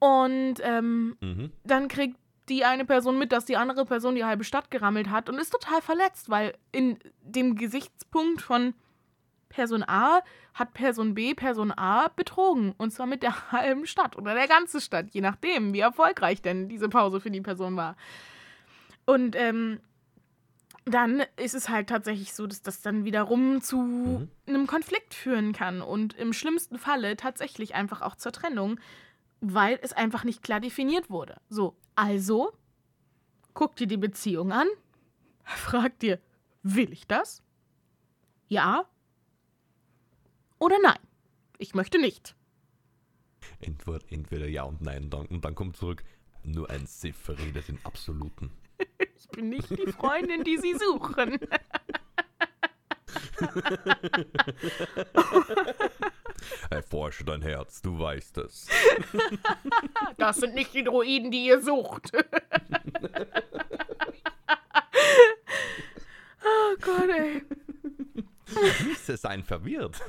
und ähm, mhm. dann kriegt die eine Person mit, dass die andere Person die halbe Stadt gerammelt hat und ist total verletzt, weil in dem Gesichtspunkt von Person A hat Person B Person A betrogen. Und zwar mit der halben Stadt oder der ganzen Stadt, je nachdem, wie erfolgreich denn diese Pause für die Person war. Und ähm, dann ist es halt tatsächlich so, dass das dann wiederum zu mhm. einem Konflikt führen kann und im schlimmsten Falle tatsächlich einfach auch zur Trennung, weil es einfach nicht klar definiert wurde. So, also guck dir die Beziehung an, frag dir, will ich das? Ja oder nein? Ich möchte nicht. Entweder, entweder ja und nein und dann, und dann kommt zurück, nur ein Siff verredet in Absoluten. Ich bin nicht die Freundin, die Sie suchen. Erforsche dein Herz, du weißt es. Das sind nicht die Droiden, die ihr sucht. Oh Gott, ey. Müsse sein verwirrt.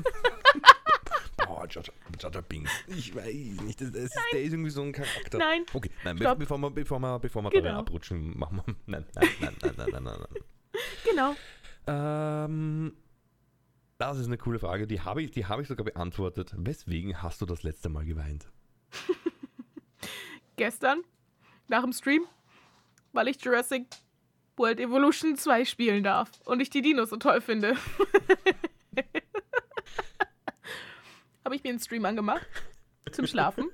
Boah, Jar Jar Binks. Ich weiß nicht. Das, das der ist irgendwie so ein Charakter. Nein. Okay, nein, Stopp. bevor wir, bevor wir, bevor wir genau. abrutschen, machen wir. Nein, nein, nein, nein, nein, nein, nein. nein. Genau. Ähm, das ist eine coole Frage. Die habe ich, hab ich sogar beantwortet. Weswegen hast du das letzte Mal geweint? Gestern, nach dem Stream, weil ich Jurassic World Evolution 2 spielen darf und ich die Dinos so toll finde. habe ich mir einen Stream angemacht zum Schlafen.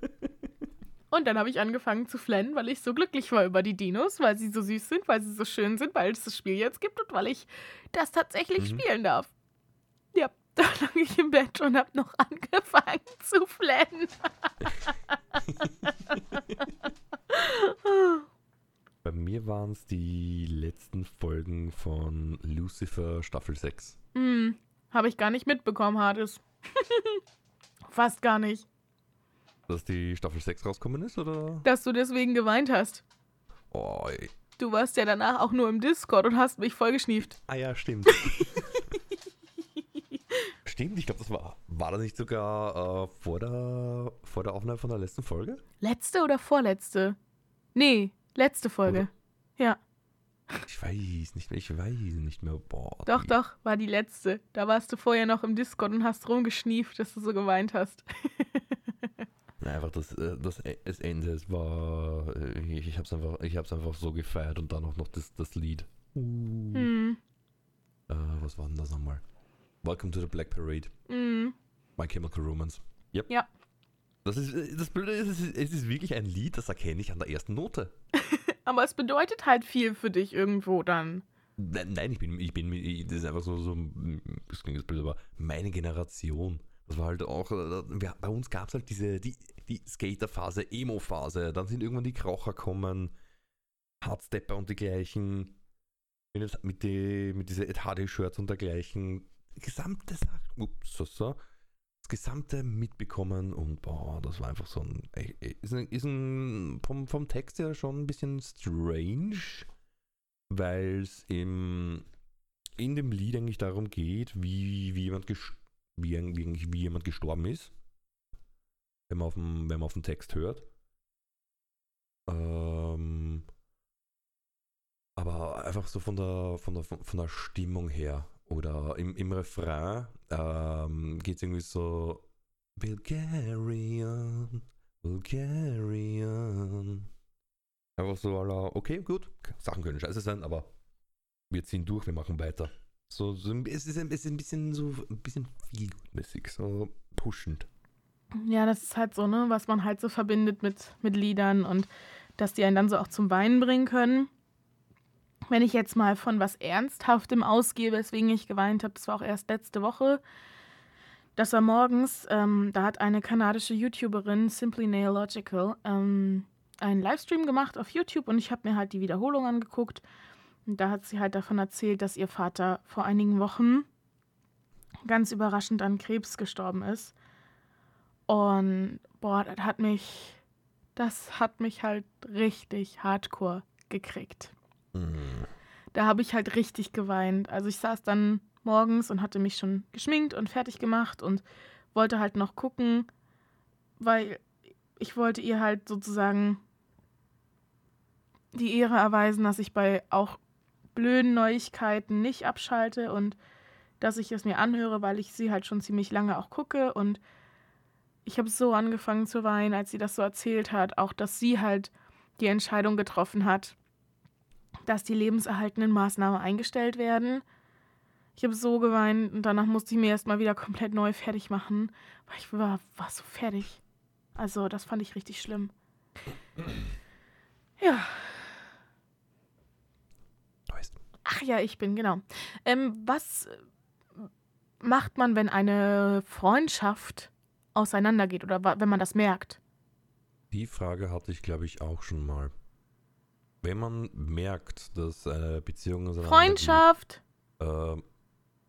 Und dann habe ich angefangen zu flennen, weil ich so glücklich war über die Dinos, weil sie so süß sind, weil sie so schön sind, weil es das Spiel jetzt gibt und weil ich das tatsächlich mhm. spielen darf. Da lag ich im Bett und habe noch angefangen zu flennen. Bei mir waren es die letzten Folgen von Lucifer Staffel 6. Hm, habe ich gar nicht mitbekommen, Hades. Fast gar nicht. Dass die Staffel 6 rauskommen ist, oder? Dass du deswegen geweint hast. Oh, ey. Du warst ja danach auch nur im Discord und hast mich vollgeschnieft. Ah ja, stimmt. stimmt, ich glaube, das war. War das nicht sogar äh, vor, der, vor der Aufnahme von der letzten Folge? Letzte oder vorletzte? Nee, letzte Folge. Oder? Ja. Ich weiß nicht mehr, ich weiß nicht mehr. Boah. Doch, die. doch, war die letzte. Da warst du vorher noch im Discord und hast rumgeschnieft, dass du so geweint hast. Nein, einfach das, äh, das, e, das Ende, es war. Äh, ich, ich hab's einfach, ich hab's einfach so gefeiert und dann auch noch das, das Lied. Uh. Hm. Uh, was war denn das nochmal? Welcome to the Black Parade. Mm. My Chemical Romance. Yep. Ja. Das ist das Blöde ist, es ist wirklich ein Lied, das erkenne ich an der ersten Note. Aber es bedeutet halt viel für dich irgendwo dann. Nein, ich bin, ich bin, das ist einfach so, so das klingt jetzt blöd, aber meine Generation. Das war halt auch, äh, bei uns gab es halt diese, die, die Skater-Phase, Emo-Phase, dann sind irgendwann die Krocher kommen, Hardstepper und die gleichen, mit, die, mit diese HD-Shirts und dergleichen, gesamte Sache, ups, so, so, das gesamte mitbekommen und boah, das war einfach so ein, ist ein, ist ein vom, vom Text her schon ein bisschen strange, weil es im, in dem Lied eigentlich darum geht, wie, wie, jemand, wie, wie, wie jemand gestorben ist, wenn man auf dem, wenn man auf den Text hört. Ähm, Aber einfach so von der, von der, von der Stimmung her. Oder im, im Refrain ähm, geht es irgendwie so Bulgarian, Bulgarian. Einfach so, okay, gut, Sachen können scheiße sein, aber wir ziehen durch, wir machen weiter. So, so es, ist ein, es ist ein bisschen so ein bisschen vielmäßig, so pushend. Ja, das ist halt so, ne, was man halt so verbindet mit, mit Liedern und dass die einen dann so auch zum Weinen bringen können. Wenn ich jetzt mal von was Ernsthaftem ausgehe, weswegen ich geweint habe, das war auch erst letzte Woche. Das war morgens, ähm, da hat eine kanadische YouTuberin, Simply Nailogical, ähm, einen Livestream gemacht auf YouTube und ich habe mir halt die Wiederholung angeguckt. Und da hat sie halt davon erzählt, dass ihr Vater vor einigen Wochen ganz überraschend an Krebs gestorben ist. Und boah, das hat mich, das hat mich halt richtig hardcore gekriegt. Da habe ich halt richtig geweint. Also ich saß dann morgens und hatte mich schon geschminkt und fertig gemacht und wollte halt noch gucken, weil ich wollte ihr halt sozusagen die Ehre erweisen, dass ich bei auch blöden Neuigkeiten nicht abschalte und dass ich es mir anhöre, weil ich sie halt schon ziemlich lange auch gucke und ich habe so angefangen zu weinen, als sie das so erzählt hat, auch dass sie halt die Entscheidung getroffen hat, dass die lebenserhaltenden Maßnahmen eingestellt werden. Ich habe so geweint und danach musste ich mir erstmal wieder komplett neu fertig machen, weil ich war, war so fertig. Also, das fand ich richtig schlimm. Ja, Ach ja, ich bin, genau. Ähm, was macht man, wenn eine Freundschaft auseinandergeht oder wenn man das merkt? Die Frage hatte ich, glaube ich, auch schon mal. Wenn man merkt, dass eine Beziehung auseinandergeht. Freundschaft! Äh,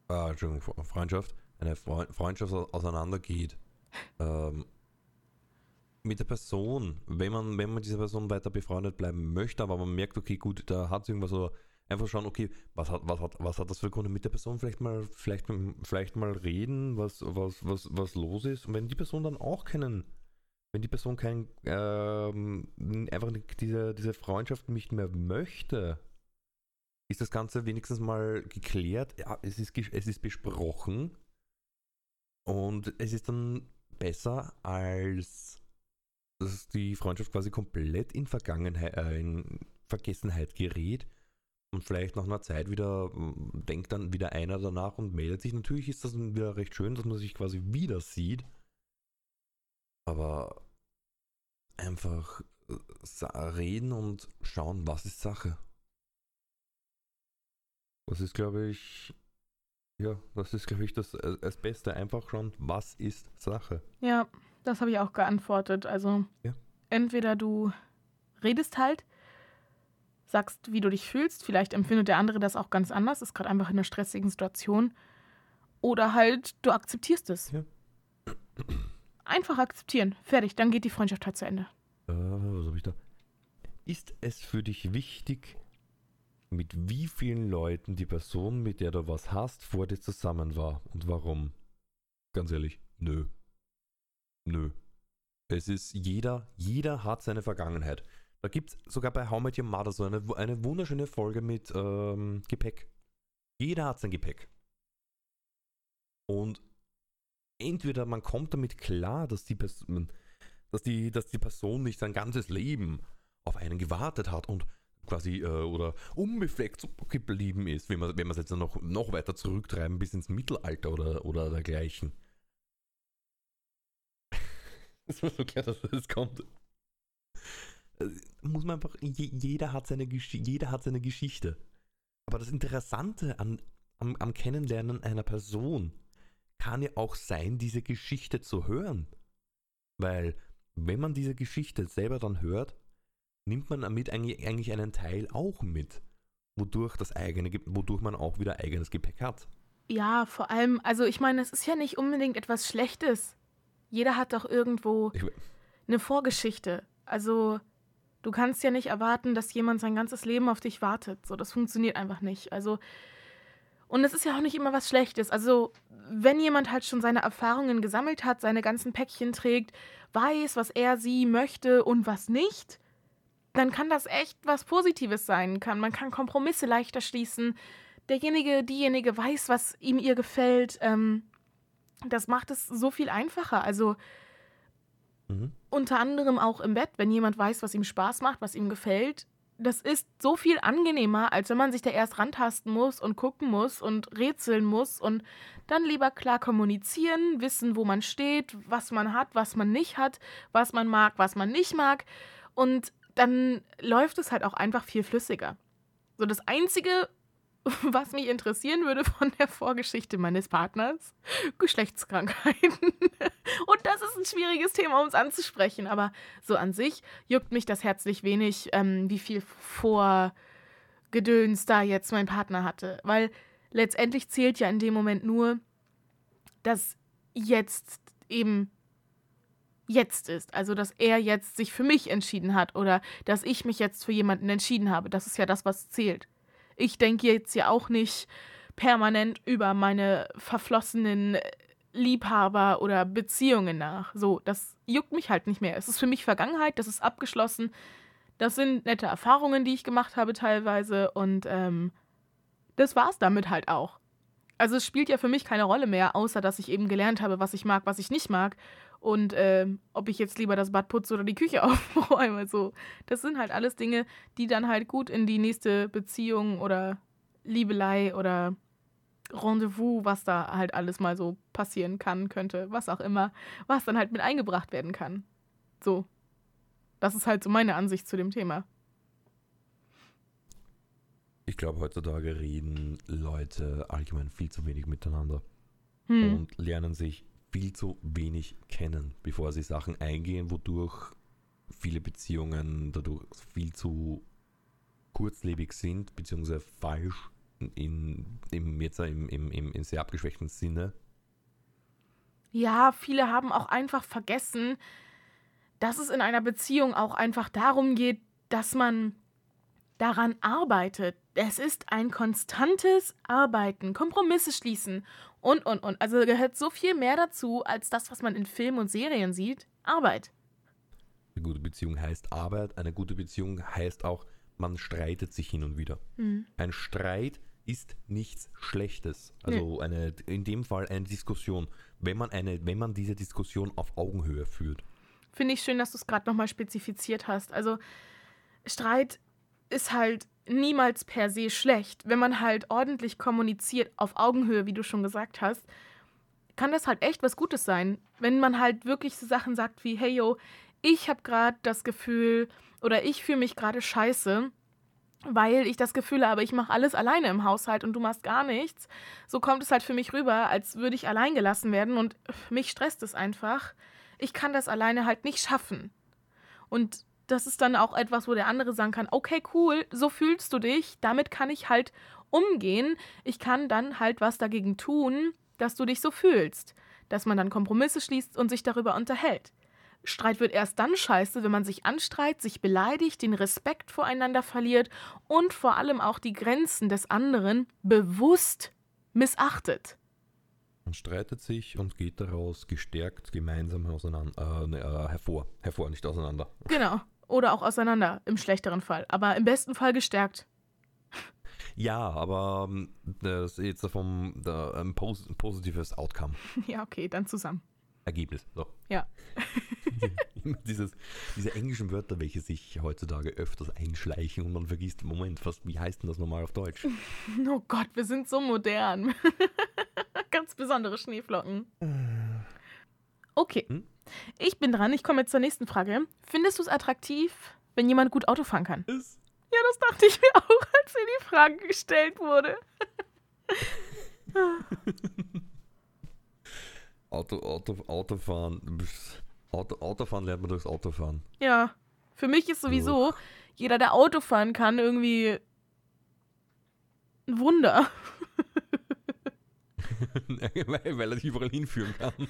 ah, Entschuldigung, Freundschaft. Eine Freundschaft auseinandergeht. ähm, mit der Person, wenn man, wenn man mit dieser Person weiter befreundet bleiben möchte, aber man merkt, okay, gut, da hat es irgendwas so einfach schauen, okay, was hat, was hat, was hat das für Gründe mit der Person? Vielleicht mal, vielleicht, vielleicht mal reden, was, was, was, was los ist. Und wenn die Person dann auch keinen, wenn die Person kein, ähm, einfach diese, diese Freundschaft nicht mehr möchte, ist das Ganze wenigstens mal geklärt. Ja, es ist, es ist besprochen. Und es ist dann besser, als dass die Freundschaft quasi komplett in Vergangenheit, äh, in Vergessenheit gerät und vielleicht nach einer Zeit wieder denkt dann wieder einer danach und meldet sich. Natürlich ist das wieder recht schön, dass man sich quasi wieder sieht. Aber einfach äh, reden und schauen, was ist Sache. Das ist, glaube ich, ja, das ist, glaube ich, das, äh, das Beste. Einfach schauen, was ist Sache. Ja, das habe ich auch geantwortet. Also, ja. entweder du redest halt sagst, wie du dich fühlst. Vielleicht empfindet der andere das auch ganz anders, ist gerade einfach in einer stressigen Situation. Oder halt, du akzeptierst es. Ja. Einfach akzeptieren. Fertig, dann geht die Freundschaft halt zu Ende. Äh, was habe ich da? Ist es für dich wichtig, mit wie vielen Leuten die Person, mit der du was hast, vor dir zusammen war und warum? Ganz ehrlich, nö. Nö. Es ist jeder, jeder hat seine Vergangenheit. Da gibt es sogar bei How Met Your Mother so eine, eine wunderschöne Folge mit ähm, Gepäck. Jeder hat sein Gepäck. Und entweder man kommt damit klar, dass die, Person, dass die, dass die Person nicht sein ganzes Leben auf einen gewartet hat und quasi äh, oder unbefleckt geblieben ist, wenn man es jetzt noch, noch weiter zurücktreiben bis ins Mittelalter oder, oder dergleichen. das war so klar, dass das kommt. Äh, muss man einfach, jeder hat seine, jeder hat seine Geschichte. Aber das Interessante an, am, am Kennenlernen einer Person kann ja auch sein, diese Geschichte zu hören. Weil, wenn man diese Geschichte selber dann hört, nimmt man damit eigentlich, einen Teil auch mit, wodurch das eigene, wodurch man auch wieder eigenes Gepäck hat. Ja, vor allem, also ich meine, es ist ja nicht unbedingt etwas Schlechtes. Jeder hat doch irgendwo eine Vorgeschichte. Also Du kannst ja nicht erwarten, dass jemand sein ganzes Leben auf dich wartet. So, das funktioniert einfach nicht. Also, und es ist ja auch nicht immer was Schlechtes. Also, wenn jemand halt schon seine Erfahrungen gesammelt hat, seine ganzen Päckchen trägt, weiß, was er sie möchte und was nicht, dann kann das echt was Positives sein. Kann, man kann Kompromisse leichter schließen. Derjenige, diejenige weiß, was ihm ihr gefällt. Ähm, das macht es so viel einfacher. Also Mhm. unter anderem auch im Bett, wenn jemand weiß, was ihm Spaß macht, was ihm gefällt. Das ist so viel angenehmer, als wenn man sich da erst rantasten muss und gucken muss und rätseln muss und dann lieber klar kommunizieren, wissen, wo man steht, was man hat, was man nicht hat, was man mag, was man nicht mag. Und dann läuft es halt auch einfach viel flüssiger. So das Einzige, was mich interessieren würde von der Vorgeschichte meines Partners, Geschlechtskrankheiten. Und das ist ein schwieriges Thema, um es anzusprechen. Aber so an sich juckt mich das herzlich wenig, ähm, wie viel Vorgedöns da jetzt mein Partner hatte. Weil letztendlich zählt ja in dem Moment nur, dass jetzt eben jetzt ist. Also, dass er jetzt sich für mich entschieden hat oder dass ich mich jetzt für jemanden entschieden habe. Das ist ja das, was zählt. Ich denke jetzt ja auch nicht permanent über meine verflossenen Liebhaber oder Beziehungen nach. So, das juckt mich halt nicht mehr. Es ist für mich Vergangenheit, das ist abgeschlossen. Das sind nette Erfahrungen, die ich gemacht habe teilweise und ähm, das war's damit halt auch. Also es spielt ja für mich keine Rolle mehr, außer dass ich eben gelernt habe, was ich mag, was ich nicht mag und ähm, ob ich jetzt lieber das Bad putze oder die Küche aufräume. So, das sind halt alles Dinge, die dann halt gut in die nächste Beziehung oder Liebelei oder Rendezvous, was da halt alles mal so passieren kann, könnte, was auch immer, was dann halt mit eingebracht werden kann. So. Das ist halt so meine Ansicht zu dem Thema. Ich glaube, heutzutage reden Leute allgemein viel zu wenig miteinander Hm. und lernen sich viel zu wenig kennen, bevor sie Sachen eingehen, wodurch viele Beziehungen dadurch viel zu kurzlebig sind, beziehungsweise falsch in, im, jetzt im, im, im, im sehr abgeschwächten Sinne. Ja, viele haben auch einfach vergessen, dass es in einer Beziehung auch einfach darum geht, dass man daran arbeitet. Es ist ein konstantes Arbeiten, Kompromisse schließen und, und, und. Also gehört so viel mehr dazu, als das, was man in Filmen und Serien sieht. Arbeit. Eine gute Beziehung heißt Arbeit, eine gute Beziehung heißt auch, man streitet sich hin und wieder. Hm. Ein Streit ist nichts Schlechtes. Also eine, in dem Fall eine Diskussion, wenn man, eine, wenn man diese Diskussion auf Augenhöhe führt. Finde ich schön, dass du es gerade nochmal spezifiziert hast. Also Streit ist halt niemals per se schlecht. Wenn man halt ordentlich kommuniziert, auf Augenhöhe, wie du schon gesagt hast, kann das halt echt was Gutes sein. Wenn man halt wirklich so Sachen sagt wie, hey yo, ich habe gerade das Gefühl oder ich fühle mich gerade scheiße, weil ich das Gefühl habe, ich mache alles alleine im Haushalt und du machst gar nichts. So kommt es halt für mich rüber, als würde ich allein gelassen werden und mich stresst es einfach. Ich kann das alleine halt nicht schaffen. Und das ist dann auch etwas, wo der andere sagen kann, okay, cool, so fühlst du dich, damit kann ich halt umgehen. Ich kann dann halt was dagegen tun, dass du dich so fühlst. Dass man dann Kompromisse schließt und sich darüber unterhält. Streit wird erst dann scheiße, wenn man sich anstreit, sich beleidigt, den Respekt voreinander verliert und vor allem auch die Grenzen des anderen bewusst missachtet. Man streitet sich und geht daraus gestärkt gemeinsam auseinander, äh, ne, äh, hervor. Hervor, nicht auseinander. Genau. Oder auch auseinander, im schlechteren Fall. Aber im besten Fall gestärkt. Ja, aber ähm, das ist jetzt vom ein pos positives Outcome. Ja, okay, dann zusammen. Ergebnis. So. Ja. Dieses, diese englischen Wörter, welche sich heutzutage öfters einschleichen und man vergisst, Moment, was, wie heißt denn das normal auf Deutsch? Oh Gott, wir sind so modern. Ganz besondere Schneeflocken. Okay, Hm? Ich bin dran. Ich komme jetzt zur nächsten Frage. Findest du es attraktiv, wenn jemand gut Auto fahren kann? Ist Ja, das dachte ich mir auch, als mir die Frage gestellt wurde. Auto, Auto, Autofahren. Auto, Autofahren lernt man durchs Autofahren. Ja, für mich ist sowieso jeder, der Auto fahren kann, irgendwie ein Wunder. weil, weil er dich überall hinführen kann.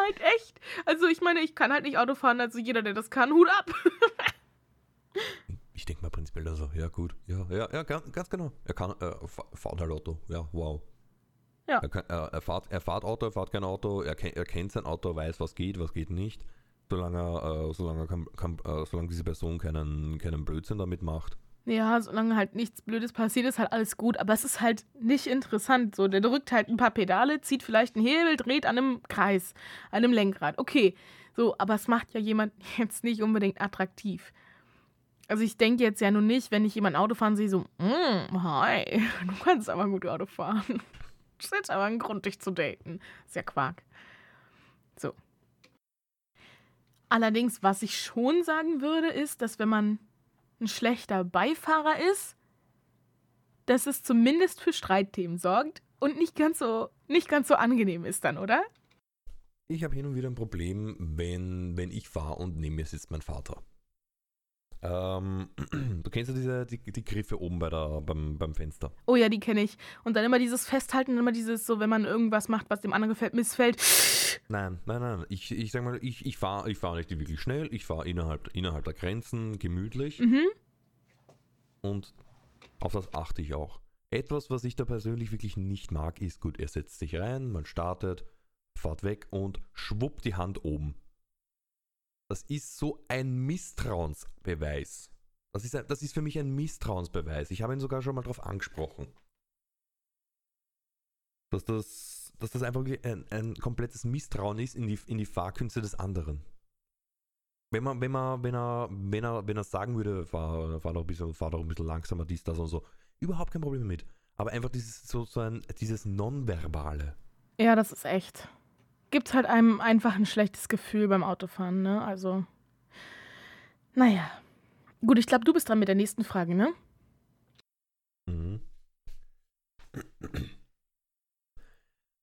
Halt echt. Also ich meine, ich kann halt nicht Auto fahren, also jeder, der das kann, Hut ab. Ich denke mal prinzipiell also, ja gut, ja, ja, ja, ganz, genau. Er kann, er fa- fährt halt Auto, ja, wow. Ja. Er, kann, er, er, fährt, er fährt Auto, er fährt kein Auto, er, er kennt sein Auto, weiß, was geht, was geht nicht. Solange, äh, solange, kann, kann, äh, solange diese Person keinen, keinen Blödsinn damit macht. Ja, solange halt nichts Blödes passiert, ist halt alles gut. Aber es ist halt nicht interessant. So, der drückt halt ein paar Pedale, zieht vielleicht einen Hebel, dreht an einem Kreis, an einem Lenkrad. Okay, so, aber es macht ja jemand jetzt nicht unbedingt attraktiv. Also ich denke jetzt ja nur nicht, wenn ich jemanden Auto fahren sehe, so, mm, hi, du kannst aber gut Auto fahren. Das ist jetzt aber ein Grund, dich zu daten. ist ja Quark. So. Allerdings, was ich schon sagen würde, ist, dass wenn man ein schlechter Beifahrer ist, dass es zumindest für Streitthemen sorgt und nicht ganz so, nicht ganz so angenehm ist dann, oder? Ich habe hin und wieder ein Problem, wenn, wenn ich fahre und neben mir sitzt mein Vater. Ähm, du kennst ja diese, die, die Griffe oben bei der, beim, beim Fenster. Oh ja, die kenne ich. Und dann immer dieses Festhalten, immer dieses, so, wenn man irgendwas macht, was dem anderen gefällt, missfällt. Nein, nein, nein. Ich, ich sag mal, ich, ich fahre ich fahr nicht wirklich schnell. Ich fahre innerhalb, innerhalb der Grenzen gemütlich. Mhm. Und auf das achte ich auch. Etwas, was ich da persönlich wirklich nicht mag, ist gut, er setzt sich rein, man startet, fahrt weg und schwupp die Hand oben. Das ist so ein Misstrauensbeweis. Das ist, das ist für mich ein Misstrauensbeweis. Ich habe ihn sogar schon mal darauf angesprochen. Dass das, dass das einfach ein, ein komplettes Misstrauen ist in die, in die Fahrkünste des anderen. Wenn man, wenn man, wenn er, wenn er, wenn er sagen würde, fahr, fahr doch ein bisschen, fahr doch ein bisschen langsamer, dies, das und so, überhaupt kein Problem damit. Aber einfach dieses, so, so ein, dieses Nonverbale. Ja, das ist echt gibt halt einem einfach ein schlechtes Gefühl beim Autofahren, ne? Also, naja. Gut, ich glaube, du bist dran mit der nächsten Frage, ne? Mhm.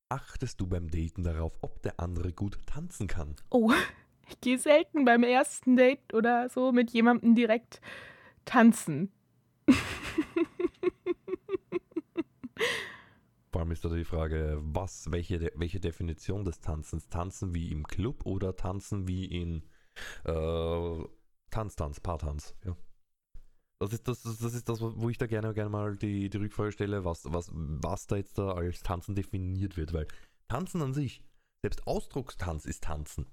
Achtest du beim Daten darauf, ob der andere gut tanzen kann? Oh, ich gehe selten beim ersten Date oder so mit jemandem direkt tanzen. Vor allem ist da die Frage, was, welche, welche Definition des Tanzens? Tanzen wie im Club oder tanzen wie in äh, Tanztanz, Paartanz? Ja. Das ist das, das ist das, wo ich da gerne, gerne mal die, die Rückfrage stelle, was, was, was da jetzt da als Tanzen definiert wird, weil Tanzen an sich, selbst Ausdruckstanz ist Tanzen.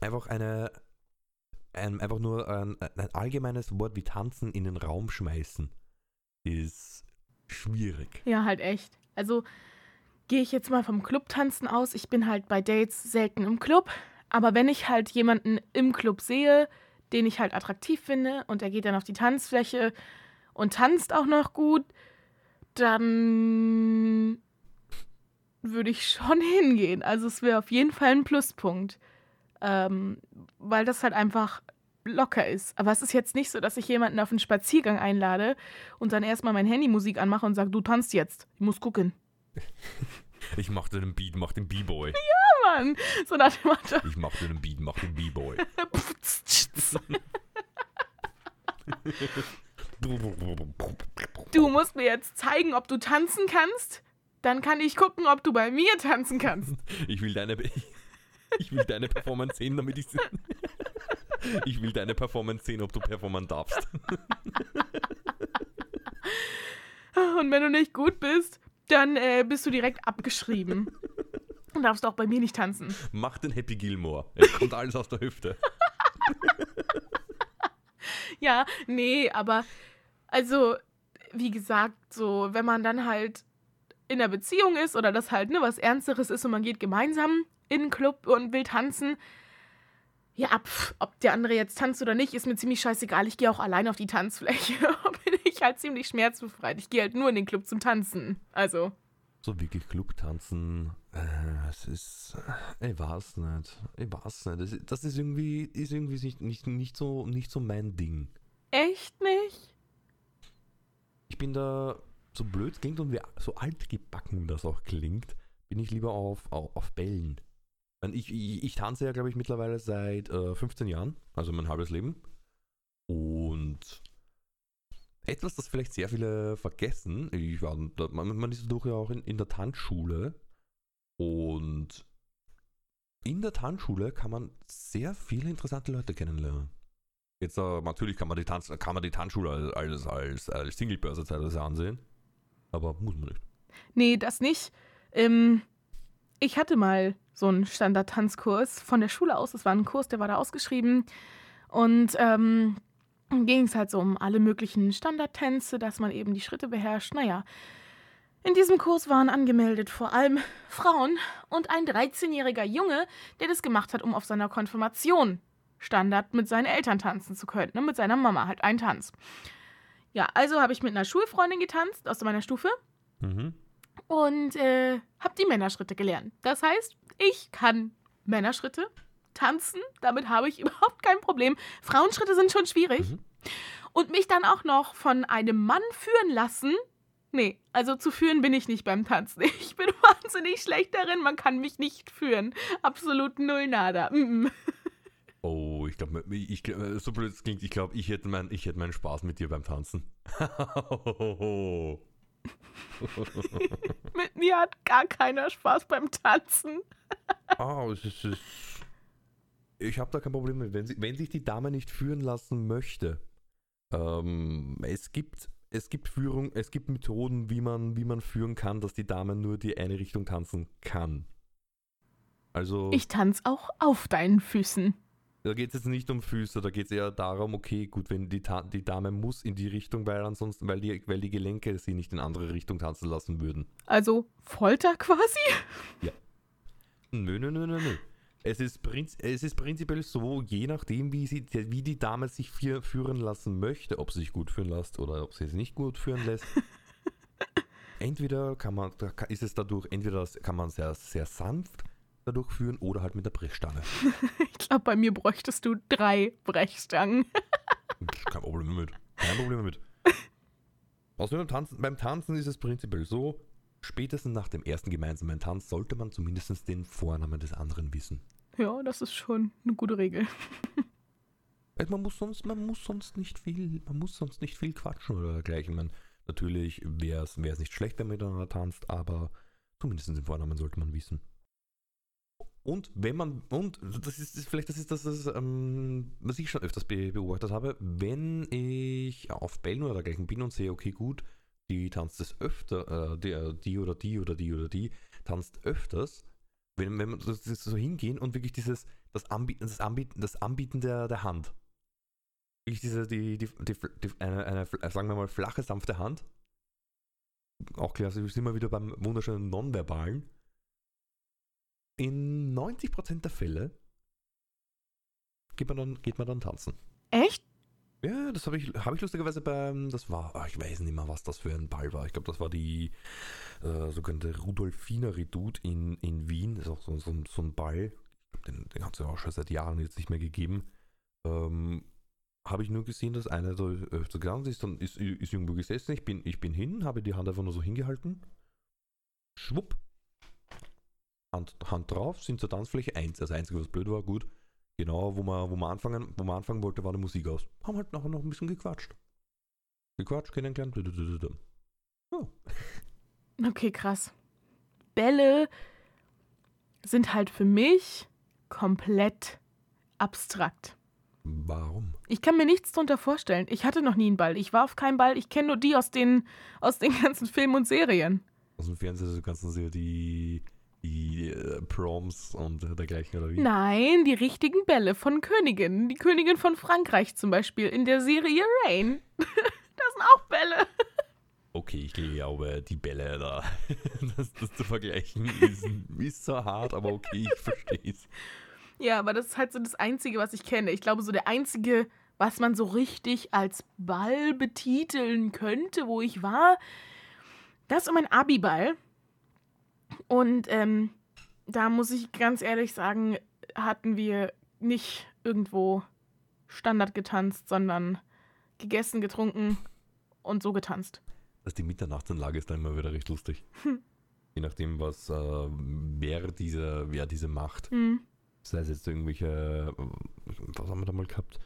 Einfach eine, ein, einfach nur ein, ein allgemeines Wort wie Tanzen in den Raum schmeißen ist schwierig. Ja, halt echt. Also gehe ich jetzt mal vom Clubtanzen aus. Ich bin halt bei Dates selten im Club. Aber wenn ich halt jemanden im Club sehe, den ich halt attraktiv finde und er geht dann auf die Tanzfläche und tanzt auch noch gut, dann würde ich schon hingehen. Also es wäre auf jeden Fall ein Pluspunkt. Ähm, weil das halt einfach locker ist. Aber es ist jetzt nicht so, dass ich jemanden auf einen Spaziergang einlade und dann erstmal mein Handymusik anmache und sage, du tanzt jetzt. Ich muss gucken. Ich mach dir den Beat, mach den B-Boy. Ja, Mann. So nach dem Motto. Ich mach dir den Beat, mach den B-Boy. du musst mir jetzt zeigen, ob du tanzen kannst. Dann kann ich gucken, ob du bei mir tanzen kannst. Ich will deine, ich will deine Performance sehen, damit ich ich will deine Performance sehen, ob du performen darfst. Und wenn du nicht gut bist, dann äh, bist du direkt abgeschrieben. Und darfst auch bei mir nicht tanzen. Mach den Happy Gilmore. Es kommt alles aus der Hüfte. ja, nee, aber also, wie gesagt, so, wenn man dann halt in einer Beziehung ist oder das halt ne, was Ernsteres ist und man geht gemeinsam in den Club und will tanzen, ja, pf, ob der andere jetzt tanzt oder nicht, ist mir ziemlich scheißegal. Ich gehe auch allein auf die Tanzfläche. bin ich halt ziemlich schmerzbefreit. Ich gehe halt nur in den Club zum Tanzen. Also. So wirklich Club tanzen, äh, es ist. Äh, ich weiß nicht. Ich weiß nicht. Das, ist, das ist irgendwie, ist irgendwie nicht, nicht, nicht, so, nicht so mein Ding. Echt nicht? Ich bin da, so blöd klingt und wie so altgebacken das auch klingt, bin ich lieber auf, auf, auf Bällen. Ich, ich, ich tanze ja, glaube ich, mittlerweile seit äh, 15 Jahren, also mein halbes Leben. Und etwas, das vielleicht sehr viele vergessen, ich war, man, man ist dadurch ja auch in, in der Tanzschule und in der Tanzschule kann man sehr viele interessante Leute kennenlernen. Jetzt uh, natürlich kann man die, Tanz, kann man die Tanzschule als, als, als Singlebörse teilweise ansehen, aber muss man nicht. Nee, das nicht. Ähm, ich hatte mal so einen Standard-Tanzkurs von der Schule aus. Das war ein Kurs, der war da ausgeschrieben. Und ähm, ging es halt so um alle möglichen Standardtänze, dass man eben die Schritte beherrscht. Naja, in diesem Kurs waren angemeldet vor allem Frauen und ein 13-jähriger Junge, der das gemacht hat, um auf seiner Konfirmation Standard mit seinen Eltern tanzen zu können. Ne? Mit seiner Mama halt ein Tanz. Ja, also habe ich mit einer Schulfreundin getanzt aus meiner Stufe Mhm. Und äh, habe die Männerschritte gelernt. Das heißt, ich kann Männerschritte tanzen, damit habe ich überhaupt kein Problem. Frauenschritte sind schon schwierig. Mhm. Und mich dann auch noch von einem Mann führen lassen. Nee, also zu führen bin ich nicht beim Tanzen. Ich bin wahnsinnig schlecht darin, man kann mich nicht führen. Absolut null nada. Mm -mm. Oh, ich glaube, ich, glaub, so blöd es klingt, ich glaube, ich hätte mein, ich hätte meinen Spaß mit dir beim Tanzen. Mit mir hat gar keiner Spaß beim Tanzen. Ah, es ist, es ich habe da kein Problem mit. Wenn, sie, wenn sich die Dame nicht führen lassen möchte, ähm, es gibt es gibt Führung, es gibt Methoden, wie man, wie man führen kann, dass die Dame nur die eine Richtung tanzen kann. Also Ich tanze auch auf deinen Füßen. Da geht es jetzt nicht um Füße, da geht es eher darum, okay, gut, wenn die, Ta die Dame muss in die Richtung, weil ansonsten, weil die, weil die Gelenke sie nicht in andere Richtung tanzen lassen würden. Also Folter quasi? Nö, nö, nö, nö, nö. Es ist, prinz es ist prinzipiell so, je nachdem, wie, sie, wie die Dame sich führen lassen möchte, ob sie sich gut führen lässt oder ob sie es nicht gut führen lässt. entweder kann man, ist es dadurch, entweder kann man sehr, sehr sanft dadurch führen oder halt mit der Brechstange. Ich glaube, bei mir bräuchtest du drei Brechstangen. Kein Problem damit. Kein Problem damit. Außerdem beim Tanzen, beim Tanzen ist es prinzipiell so, spätestens nach dem ersten gemeinsamen Tanz sollte man zumindest den Vornamen des anderen wissen. Ja, das ist schon eine gute Regel. Man muss sonst, man muss sonst nicht viel, man muss sonst nicht viel quatschen oder dergleichen. Man, natürlich wäre es nicht schlecht, wenn man miteinander tanzt, aber zumindest den Vornamen sollte man wissen. Und wenn man, und das ist, das- vielleicht das ist das, ist, ähm, was ich schon öfters be beobachtet habe, wenn ich auf Bällen oder dergleichen bin und sehe, okay, gut, die tanzt es öfter, äh, die, äh, die oder die oder die oder die tanzt öfters, wenn, wenn man das, das so hingehen und wirklich dieses, das Anbieten, das Anbieten, das Anbieten der, der Hand. Wirklich diese, die, die, die, die eine, eine, sagen wir mal, flache, sanfte Hand. Auch klassisch sind wir wieder beim wunderschönen Nonverbalen. In 90% der Fälle geht man dann, geht man dann tanzen. Echt? Ja, das habe ich, hab ich lustigerweise beim, das war, ah, ich weiß nicht mehr, was das für ein Ball war. Ich glaube, das war die äh, sogenannte Rudolfiner Redoute in, in Wien. Das ist auch so, so, ein- so ein Ball. Den, den hat es ja auch schon seit Jahren jetzt nicht mehr gegeben. Ähm, habe ich nur gesehen, dass einer da öfter gegangen ist, dann ist, ist irgendwo gesessen. Ich bin, ich bin hin, habe die Hand einfach nur so hingehalten. Schwupp. Hand, Hand drauf, sind zur Tanzfläche eins. Das Einzige, was blöd war, gut. Genau, wo man, wo man anfangen, wo man anfangen wollte, war die Musik aus. Haben halt nachher noch ein bisschen gequatscht. Gequatscht, kennengelernt. Ja. Okay, krass. Bälle sind halt für mich komplett abstrakt. Warum? Ich kann mir nichts drunter vorstellen. Ich hatte noch nie einen Ball. Ich war auf keinem Ball. Ich kenne nur die aus den, aus den ganzen Filmen und Serien. Aus dem Fernseher so kannst du sehr die, die Proms und dergleichen oder wie? Nein, die richtigen Bälle von Königinnen. Die Königin von Frankreich zum Beispiel in der Serie Rain. das sind auch Bälle. Okay, ich glaube, die Bälle da, das, das zu vergleichen, ist, ist so hart, aber okay, ich verstehe es. Ja, aber das ist halt so das Einzige, was ich kenne. Ich glaube, so der einzige, was man so richtig als Ball betiteln könnte, wo ich war, das ist um ein Abiball. Und ähm, da muss ich ganz ehrlich sagen, hatten wir nicht irgendwo Standard getanzt, sondern gegessen, getrunken und so getanzt. Dass die Mitternachtsanlage ist dann immer wieder recht lustig. Je nachdem, was, äh, wer, diese, wer diese macht. Hm. Sei es jetzt irgendwelche, äh, was haben wir da mal gehabt?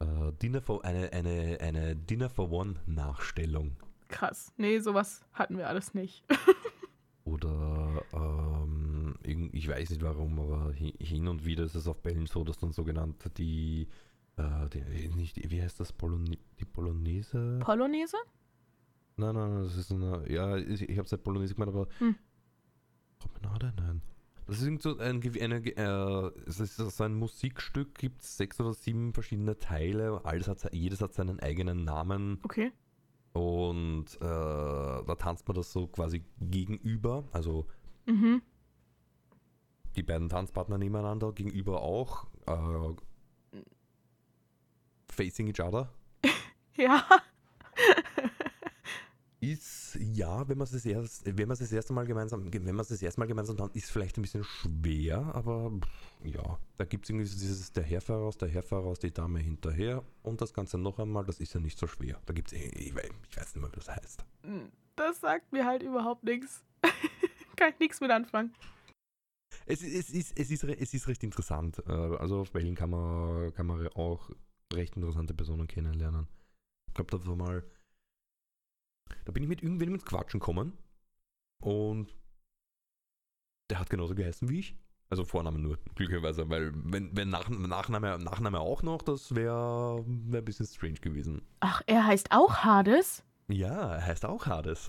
Äh, Dinner for, eine, eine, eine Dinner for One Nachstellung. Krass. Nee, sowas hatten wir alles nicht. Oder ähm, ich weiß nicht warum, aber hi- hin und wieder ist es auf Bällen so, dass dann sogenannte die, äh, die nicht, wie heißt das, Polone die Polonaise? Polonaise? nein, nein, nein, das ist eine, ja, ich, ich habe es halt Polonaise gemeint, aber Hm. Promenade? Nein. Das ist so ein, eine, äh, es ist so ein Musikstück, gibt sechs oder sieben verschiedene Teile, alles hat, jedes hat seinen eigenen Namen Okay. Und äh, da tanzt man das so quasi gegenüber, also Mhm. die beiden Tanzpartner nebeneinander, gegenüber auch, äh, facing each other. Ja. Ist ja, wenn man es das erst, wenn man es das erste Mal gemeinsam, wenn man es das erste Mal gemeinsam tanzt, ist vielleicht ein bisschen schwer, aber ja, da gibt es irgendwie so dieses der Herr voraus, der Herr voraus, die Dame hinterher und das Ganze noch einmal, das ist ja nicht so schwer. Da gibt es, ich, weiß- ich weiß nicht mehr, wie das heißt. Das sagt mir halt überhaupt nichts. Kann ich nichts mit anfangen. Es, ist- es, ist, es, ist, es ist recht interessant. Äh, Also auf Wellen kann man, kann man auch recht interessante Personen kennenlernen. Ich glaube, da war mal. Da bin ich mit irgendwem ins Quatschen gekommen und der hat genauso geheißen wie ich. Also Vorname nur, glücklicherweise, weil wenn, wenn Nach, Nachname, Nachname auch noch, das wäre wär ein bisschen strange gewesen. Ach, er heißt auch Hades? Ja, er heißt auch Hades.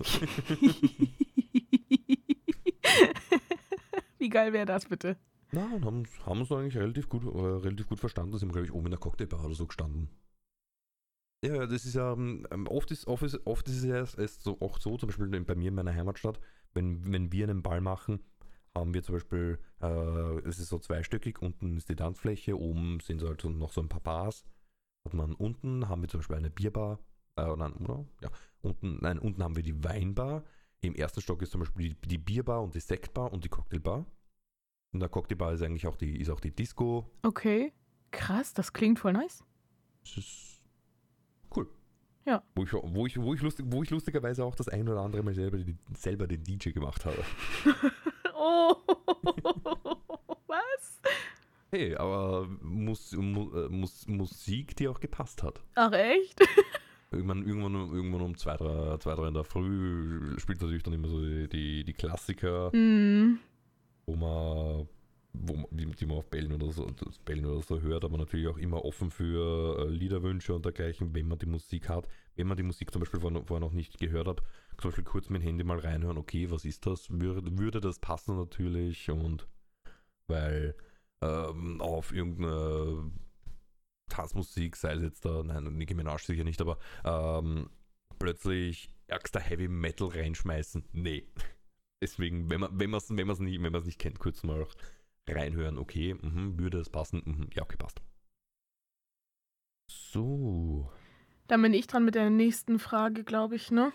Wie geil wäre das bitte? Na, und haben, uns eigentlich relativ gut, äh, relativ gut verstanden. Sind wir, glaube ich, oben in der Cocktailbar oder so gestanden. Ja, das ist ja, ähm, oft ist, oft ist, oft ist es erst so, auch so, zum Beispiel bei mir in meiner Heimatstadt, wenn, wenn wir einen Ball machen, haben wir zum Beispiel, äh, es ist so zweistöckig, unten ist die Tanzfläche, oben sind so halt so noch so ein paar Bars. Hat man unten, haben wir zum Beispiel eine Bierbar, äh, nein, oder? Ja, unten, nein, unten haben wir die Weinbar. Im ersten Stock ist zum Beispiel die, die Bierbar und die Sektbar und die Cocktailbar. In der Cocktailbar ist eigentlich auch die, ist auch die Disco. Okay. Krass, das klingt voll nice. Das ist. Ja. Wo ich, wo ich, wo ich, lustig, wo ich lustigerweise auch das ein oder andere Mal selber, die, selber den DJ gemacht habe. Oh, was? Hey, aber Mus, Mu, äh, Mus, Musik, die auch gepasst hat. Ach echt? Irgendwann, irgendwann, irgendwann um zwei drei, zwei, drei in der Früh spielt natürlich dann immer so die, die, die Klassiker, Hm. wo man, wo die, die man auf Bällen oder so, Bällen oder so hört, aber natürlich auch immer offen für äh, Liederwünsche und dergleichen, wenn man die Musik hat. Wenn man die Musik zum Beispiel vorher, vorher noch nicht gehört hat, zum Beispiel kurz mit dem Handy mal reinhören, okay, was ist das? Würde, würde das passen natürlich und weil ähm, auf irgendeine Tanzmusik, sei es jetzt da, nein, Nicki Minaj sicher nicht, aber ähm, plötzlich ärgster Heavy Metal reinschmeißen. Nee. Deswegen, wenn man es wenn man's nicht, nicht kennt, kurz mal reinhören, okay, mhm, würde es passen? Mhm, ja, okay, passt. So. Dann bin ich dran mit der nächsten Frage, glaube ich, ne?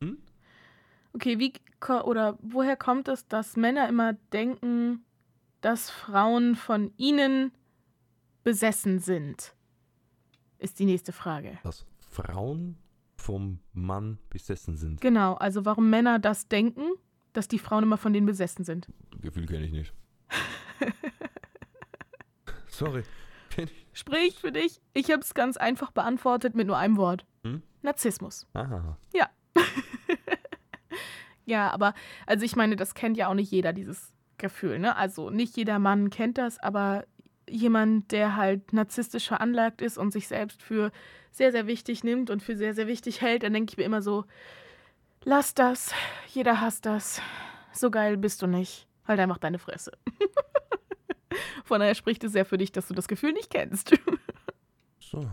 Hm? Okay, wie oder woher kommt es, dass Männer immer denken, dass Frauen von ihnen besessen sind? Ist die nächste Frage. Dass Frauen vom Mann besessen sind. Genau, also warum Männer das denken, dass die Frauen immer von denen besessen sind. Gefühl kenne ich nicht. Sorry. Spricht für dich. Ich habe es ganz einfach beantwortet mit nur einem Wort. Hm? Narzissmus. Aha. Ja, aber also ich meine, das kennt ja auch nicht jeder, dieses Gefühl, ne? Also nicht jeder Mann kennt das, aber jemand, der halt narzisstisch veranlagt ist und sich selbst für sehr, sehr wichtig nimmt und für sehr, sehr wichtig hält, dann denke ich mir immer so, lass das, jeder hasst das, so geil bist du nicht, halt einfach deine Fresse. Von daher spricht es sehr für dich, dass du das Gefühl nicht kennst. So.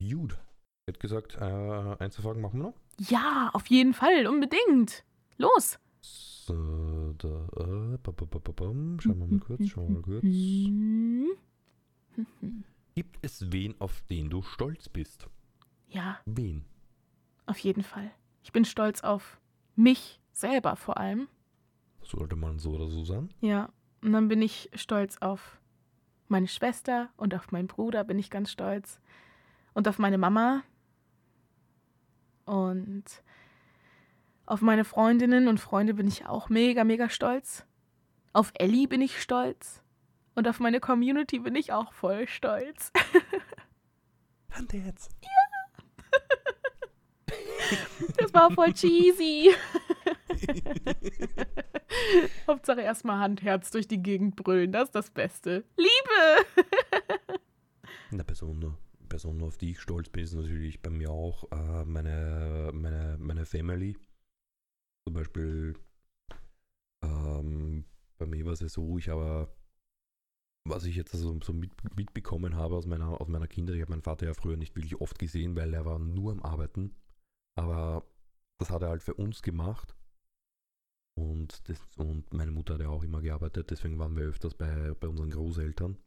Gut. Ich hätte gesagt, äh, Einzelfragen machen wir noch. ja, auf jeden Fall, unbedingt. Los. So, da, äh, ba, ba, ba, ba, bam. Schauen wir mal kurz, schauen wir mal kurz. Gibt es wen, auf den du stolz bist? Ja, Wen? Auf jeden Fall. Ich bin stolz auf mich selber vor allem. Sollte man so oder so sein? Ja. Und dann bin ich stolz auf meine Schwester und auf meinen Bruder bin ich ganz stolz. Und auf meine Mama. Und auf meine Freundinnen und Freunde bin ich auch mega, mega stolz. Auf Ellie bin ich stolz. Und auf meine Community bin ich auch voll stolz. Hand jetzt. Das war voll cheesy. Hauptsache erstmal Handherz durch die Gegend brüllen, das ist das Beste. Liebe! Eine Person, Person, auf die ich stolz bin, ist natürlich bei mir auch äh, meine, meine, meine Family. Zum Beispiel ähm, bei mir war es ja so, ich habe, was ich jetzt also so mit, mitbekommen habe aus meiner, aus meiner Kindheit, ich habe meinen Vater ja früher nicht wirklich oft gesehen, weil er war nur am Arbeiten. Aber das hat er halt für uns gemacht. Und, das, und meine Mutter hat ja auch immer gearbeitet, deswegen waren wir öfters bei, bei unseren Großeltern.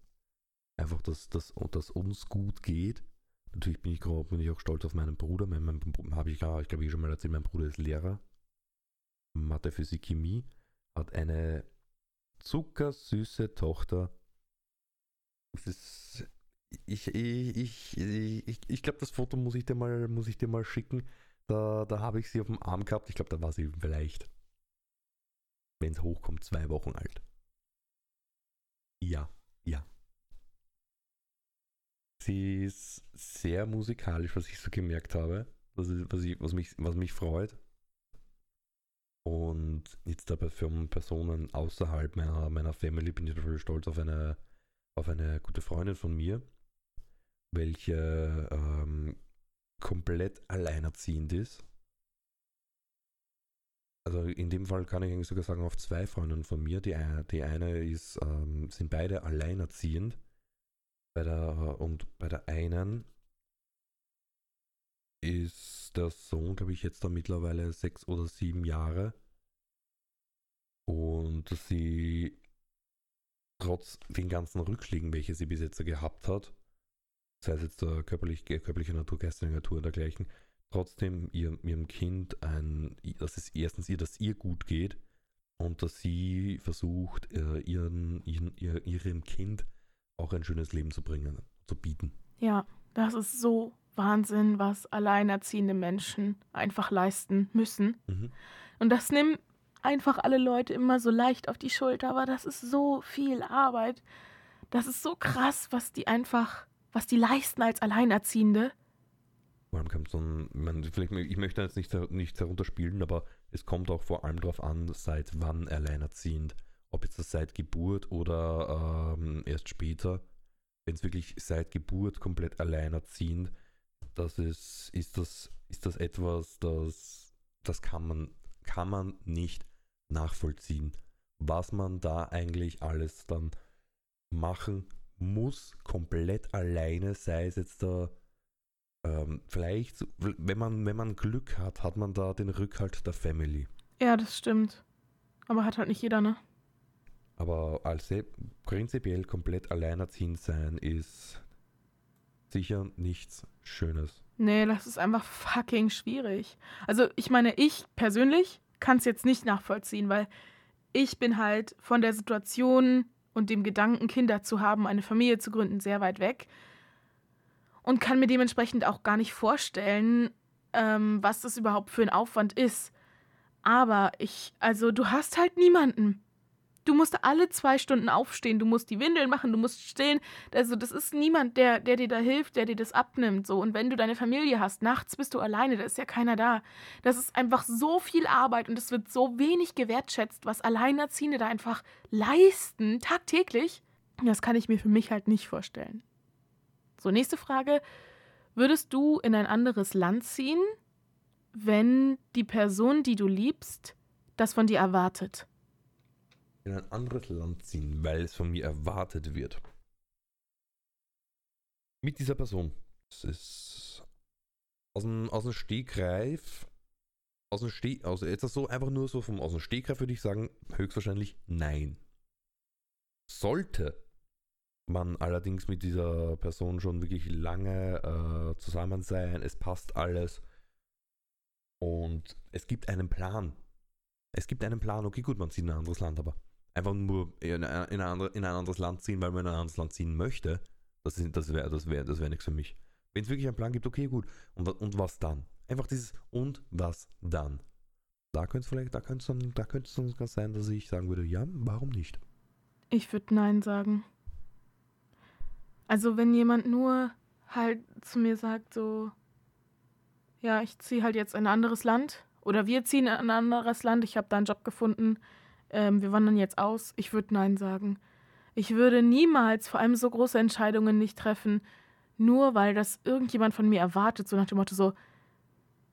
Einfach, dass, dass, dass uns gut geht. Natürlich bin ich, bin ich auch stolz auf meinen Bruder. Mein, mein, habe ich, ich glaube, ich schon mal erzählt, mein Bruder ist Lehrer. Mathe, Physik, Chemie. Hat eine zuckersüße Tochter. Das ist, ich, ich, ich, ich, ich glaube, das Foto muss ich dir mal, muss ich dir mal schicken. Da, da habe ich sie auf dem Arm gehabt. Ich glaube, da war sie vielleicht, wenn es hochkommt, zwei Wochen alt. Ja, ja. Sie ist sehr musikalisch, was ich so gemerkt habe, was, was, ich, was, mich, was mich freut. Und jetzt dabei für Personen außerhalb meiner, meiner Family bin ich total stolz auf eine, auf eine gute Freundin von mir, welche ähm, komplett alleinerziehend ist. Also in dem Fall kann ich eigentlich sogar sagen, auf zwei Freundinnen von mir. Die, die eine ist, ähm, sind beide alleinerziehend. Bei der, und bei der einen ist der Sohn, glaube ich, jetzt da mittlerweile sechs oder sieben Jahre. Und sie trotz den ganzen Rückschlägen, welche sie bis jetzt gehabt hat, sei es jetzt der körperlich, körperliche Natur, geistige Natur und dergleichen, trotzdem ihrem, ihrem Kind ein, dass es erstens ihr, dass ihr gut geht und dass sie versucht, äh, ihren, ihren, ihrem Kind auch ein schönes Leben zu bringen, zu bieten. Ja, das ist so Wahnsinn, was alleinerziehende Menschen einfach leisten müssen. Mhm. Und das nimmt einfach alle Leute immer so leicht auf die Schulter, aber das ist so viel Arbeit. Das ist so krass, was die einfach was die leisten als Alleinerziehende. Allem kommt so ein, man, vielleicht, ich möchte jetzt nicht, nicht herunterspielen, aber es kommt auch vor allem darauf an, seit wann alleinerziehend. Ob jetzt das seit Geburt oder ähm, erst später. Wenn es wirklich seit Geburt komplett alleinerziehend, das ist, ist das, ist das etwas, das, das kann man, kann man nicht nachvollziehen. Was man da eigentlich alles dann machen muss komplett alleine, sei es jetzt da, ähm, vielleicht, wenn man, wenn man Glück hat, hat man da den Rückhalt der Family. Ja, das stimmt. Aber hat halt nicht jeder, ne? Aber als prinzipiell komplett alleinerziehend sein ist sicher nichts Schönes. Nee, das ist einfach fucking schwierig. Also ich meine, ich persönlich kann es jetzt nicht nachvollziehen, weil ich bin halt von der Situation und dem Gedanken, Kinder zu haben, eine Familie zu gründen, sehr weit weg. Und kann mir dementsprechend auch gar nicht vorstellen, ähm, was das überhaupt für ein Aufwand ist. Aber ich, also du hast halt niemanden. Du musst alle zwei Stunden aufstehen, du musst die Windeln machen, du musst stehen. Also das ist niemand, der, der dir da hilft, der dir das abnimmt. So. Und wenn du deine Familie hast, nachts bist du alleine, da ist ja keiner da. Das ist einfach so viel Arbeit und es wird so wenig gewertschätzt, was Alleinerziehende da einfach leisten, tagtäglich. Das kann ich mir für mich halt nicht vorstellen. So, nächste Frage. Würdest du in ein anderes Land ziehen, wenn die Person, die du liebst, das von dir erwartet? in ein anderes Land ziehen, weil es von mir erwartet wird. Mit dieser Person. Es ist aus dem, aus dem Stegreif, aus dem Steg, also jetzt so einfach nur so vom aus dem Stegreif würde ich sagen, höchstwahrscheinlich nein. Sollte man allerdings mit dieser Person schon wirklich lange äh, zusammen sein, es passt alles und es gibt einen Plan. Es gibt einen Plan, okay, gut, man zieht in ein anderes Land, aber einfach nur in, ein, in, ein, in ein anderes Land ziehen, weil man in ein anderes Land ziehen möchte, das, das wäre das wär, das wär nichts für mich. Wenn es wirklich einen Plan gibt, okay, gut. Und, und was dann? Einfach dieses und was dann. Da könnte es vielleicht, da könnte es dann, da könnte es sein, dass ich sagen würde, ja, warum nicht? Ich würde Nein sagen. Also wenn jemand nur halt zu mir sagt, so, ja, ich ziehe halt jetzt in ein anderes Land oder wir ziehen in ein anderes Land, ich habe da einen Job gefunden, ähm, wir wandern jetzt aus, ich würde Nein sagen. Ich würde niemals vor allem so große Entscheidungen nicht treffen, nur weil das irgendjemand von mir erwartet, so nach dem Motto so,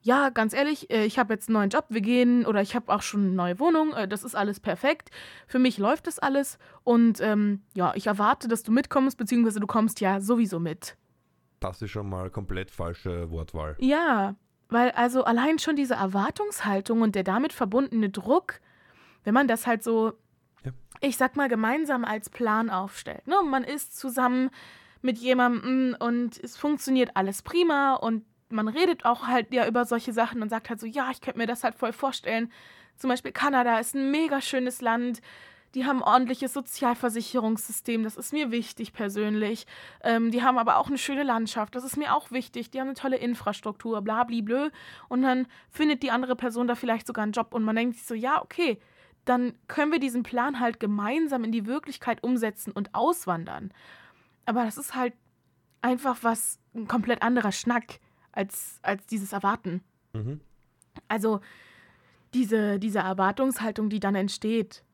ja, ganz ehrlich, äh, ich habe jetzt einen neuen Job, wir gehen oder ich habe auch schon eine neue Wohnung, äh, das ist alles perfekt. Für mich läuft das alles und ähm, ja, ich erwarte, dass du mitkommst, beziehungsweise du kommst ja sowieso mit. Das ist schon mal komplett falsche Wortwahl. Ja, weil also allein schon diese Erwartungshaltung und der damit verbundene Druck, wenn man das halt so, Ja. ich sag mal, gemeinsam als Plan aufstellt. Ne? Man ist zusammen mit jemandem und es funktioniert alles prima und man redet auch halt ja über solche Sachen und sagt halt so, ja, ich könnte mir das halt voll vorstellen. Zum Beispiel Kanada ist ein mega schönes Land. Die haben ein ordentliches Sozialversicherungssystem, das ist mir wichtig persönlich. Ähm, die haben aber auch eine schöne Landschaft, das ist mir auch wichtig. Die haben eine tolle Infrastruktur, blablablö. Und dann findet die andere Person da vielleicht sogar einen Job und man denkt sich so, ja, okay, dann können wir diesen Plan halt gemeinsam in die Wirklichkeit umsetzen und auswandern. Aber das ist halt einfach was, ein komplett anderer Schnack als, als dieses Erwarten. Mhm. Also diese, diese Erwartungshaltung, die dann entsteht,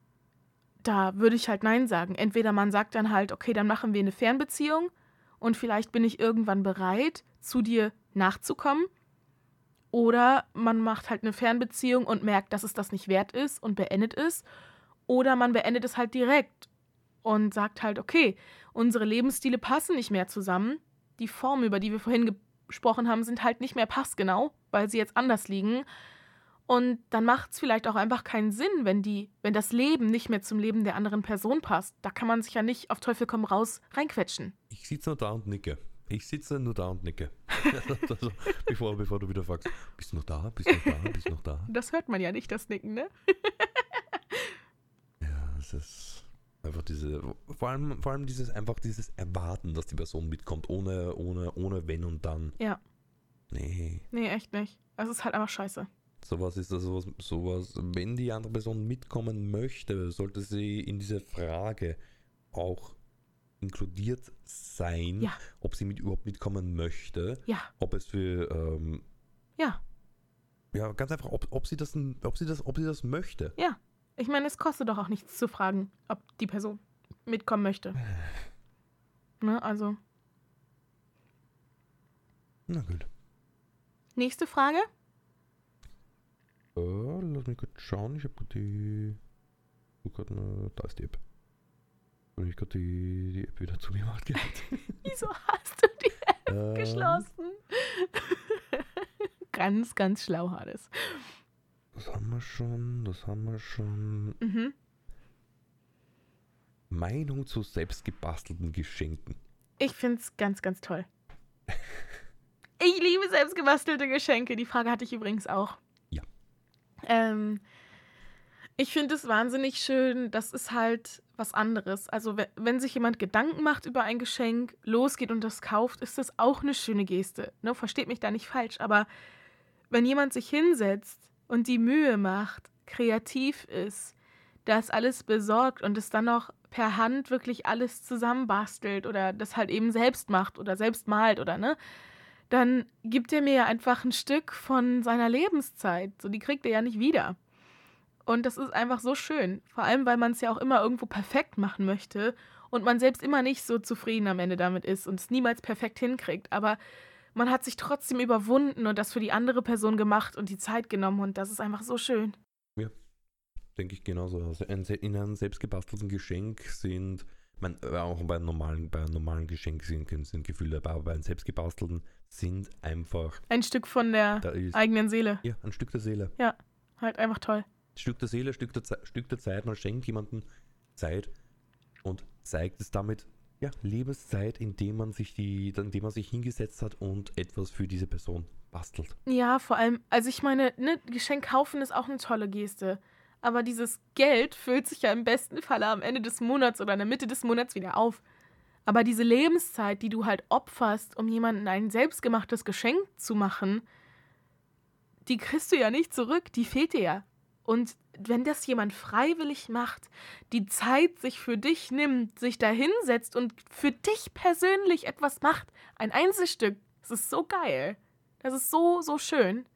da würde ich halt Nein sagen. Entweder man sagt dann halt, okay, dann machen wir eine Fernbeziehung und vielleicht bin ich irgendwann bereit, zu dir nachzukommen. Oder man macht halt eine Fernbeziehung und merkt, dass es das nicht wert ist und beendet es. Oder man beendet es halt direkt und sagt halt, okay, unsere Lebensstile passen nicht mehr zusammen. Die Formen, über die wir vorhin gesprochen haben, sind halt nicht mehr passgenau, weil sie jetzt anders liegen. Und dann macht es vielleicht auch einfach keinen Sinn, wenn die, wenn das Leben nicht mehr zum Leben der anderen Person passt. Da kann man sich ja nicht auf Teufel komm raus reinquetschen. Ich sitze nur da und nicke. Ich sitze nur da und nicke. also, bevor, bevor du wieder fragst, bist du noch da? Bist du noch da? Bist du noch da? Das hört man ja nicht, das Nicken, ne? Ja, es ist einfach diese, vor allem, vor allem dieses, einfach dieses Erwarten, dass die Person mitkommt, ohne, ohne, ohne Wenn und Dann. Ja. Nee, Nee, echt nicht. Es ist halt einfach scheiße. sowas ist das sowas, sowas, wenn die andere Person mitkommen möchte, sollte sie in diese Frage auch inkludiert sein, Ja. ob sie mit, überhaupt mitkommen möchte, Ja, ob es für, ähm, ja, ja, ganz einfach, ob, ob, sie das, ob, sie das, ob sie das möchte. ja. Ich meine, es kostet doch auch nichts zu fragen, ob die Person mitkommen möchte. Ne, also, Na gut. nächste Frage. Äh, lass mich kurz schauen. Ich habe die. Oh Gott, na, da ist die App. Und ich gerade die, die App wieder zugemacht gehabt. Wieso hast du die Ähm, geschlossen? ganz, ganz schlau, Hades. Das haben wir schon, das haben wir schon. Mhm. Meinung zu selbstgebastelten Geschenken. Ich finde es ganz, ganz toll. Ich liebe selbstgebastelte Geschenke. Die Frage hatte ich übrigens auch. Ja. Ähm, ich finde es wahnsinnig schön. Das ist halt was anderes. Also, we- wenn sich jemand Gedanken macht über ein Geschenk, losgeht und das kauft, ist das auch eine schöne Geste. Ne? Versteht mich da nicht falsch. Aber wenn jemand sich hinsetzt und die Mühe macht, kreativ ist, das alles besorgt und es dann noch per Hand wirklich alles zusammenbastelt oder das halt eben selbst macht oder selbst malt oder ne, dann gibt er mir ja einfach ein Stück von seiner Lebenszeit. So, die kriegt er ja nicht wieder. Und das ist einfach so schön. Vor allem, weil man es ja auch immer irgendwo perfekt machen möchte und man selbst immer nicht so zufrieden am Ende damit ist und es niemals perfekt hinkriegt. Aber man hat sich trotzdem überwunden und das für die andere Person gemacht und die Zeit genommen und das ist einfach so schön. Denke ich genauso. Also in einem selbstgebastelten Geschenk sind, mein, auch bei einem normalen, bei einem normalen Geschenk sind, sind Gefühle dabei, aber bei einem selbstgebastelten sind einfach, Ein Stück von der ist eigenen Seele. ja, ein Stück der Seele. Halt einfach toll. Stück der Seele, Stück der, Stück der Zeit. Man schenkt jemandem Zeit und zeigt es damit, ja, Lebenszeit, indem man sich die, indem man sich hingesetzt hat und etwas für diese Person bastelt. Ja, vor allem, also ich meine, ne, Geschenk kaufen ist auch eine tolle Geste. Aber dieses Geld füllt sich ja im besten Falle am Ende des Monats oder in der Mitte des Monats wieder auf. Aber diese Lebenszeit, die du halt opferst, um jemandem ein selbstgemachtes Geschenk zu machen, die kriegst du ja nicht zurück, die fehlt dir ja. Und wenn das jemand freiwillig macht, die Zeit sich für dich nimmt, sich da hinsetzt und für dich persönlich etwas macht, ein Einzelstück, das ist so geil. Das ist so, so schön.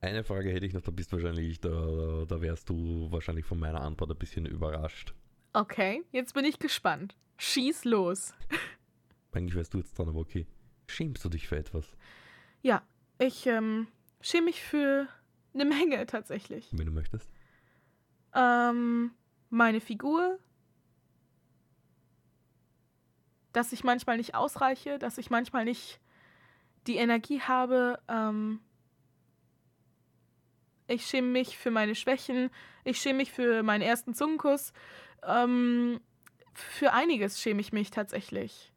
Eine Frage hätte ich noch, da bist wahrscheinlich, da, da wärst du wahrscheinlich von meiner Antwort ein bisschen überrascht. Okay, jetzt bin ich gespannt. Schieß los. Eigentlich wärst du jetzt dran, aber okay. Schämst du dich für etwas? Ja, ich ähm, schäme mich für eine Menge tatsächlich. Wenn du möchtest. Ähm, meine Figur, dass ich manchmal nicht ausreiche, dass ich manchmal nicht die Energie habe. Ähm, ich schäme mich für meine Schwächen. Ich schäme mich für meinen ersten Zungenkuss. Ähm, für einiges schäme ich mich tatsächlich.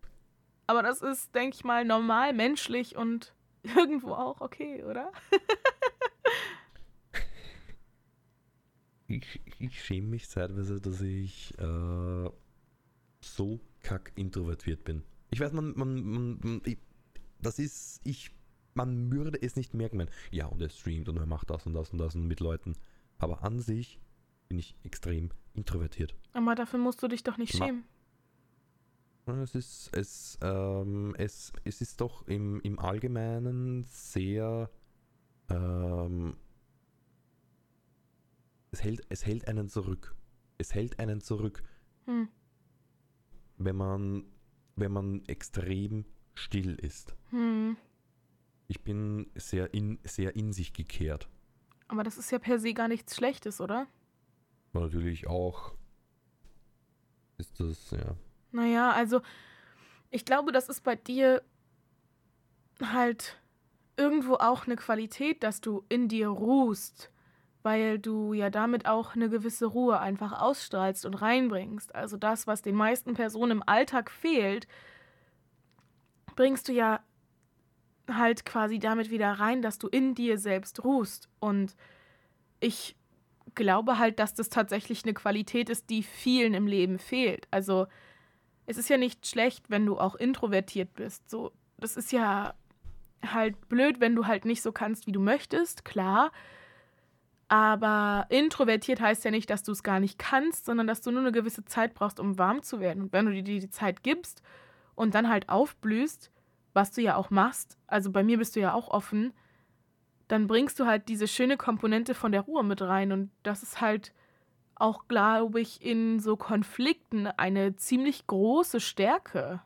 Aber das ist, denke ich mal, normal, menschlich und irgendwo auch okay, oder? ich, ich schäme mich zeitweise, dass ich äh, so kack introvertiert bin. Ich weiß, man, man, man, man ich, das ist, ich, man würde es nicht merken, wenn, ja, und er streamt und er macht das und das und das und mit Leuten. Aber an sich bin ich extrem introvertiert. Aber dafür musst du dich doch nicht Ma- schämen. Es ist, es, ähm, es, es ist doch im, im Allgemeinen sehr, ähm, es hält, es hält einen zurück. Es hält einen zurück, Hm. wenn man, wenn man extrem still ist. Hm. Ich bin sehr in, sehr in sich gekehrt. Aber das ist ja per se gar nichts Schlechtes, oder? Natürlich auch ist das, ja. Naja, also ich glaube, das ist bei dir halt irgendwo auch eine Qualität, dass du in dir ruhst, weil du ja damit auch eine gewisse Ruhe einfach ausstrahlst und reinbringst. Also das, was den meisten Personen im Alltag fehlt, bringst du ja halt quasi damit wieder rein, dass du in dir selbst ruhst. Und ich glaube halt, dass das tatsächlich eine Qualität ist, die vielen im Leben fehlt. Also es ist ja nicht schlecht, wenn du auch introvertiert bist. So, das ist ja halt blöd, wenn du halt nicht so kannst, wie du möchtest, klar. Aber introvertiert heißt ja nicht, dass du es gar nicht kannst, sondern dass du nur eine gewisse Zeit brauchst, um warm zu werden. Und wenn du dir die Zeit gibst und dann halt aufblühst, was du ja auch machst, also bei mir bist du ja auch offen, dann bringst du halt diese schöne Komponente von der Ruhe mit rein. Und das ist halt auch, glaube ich, in so Konflikten eine ziemlich große Stärke.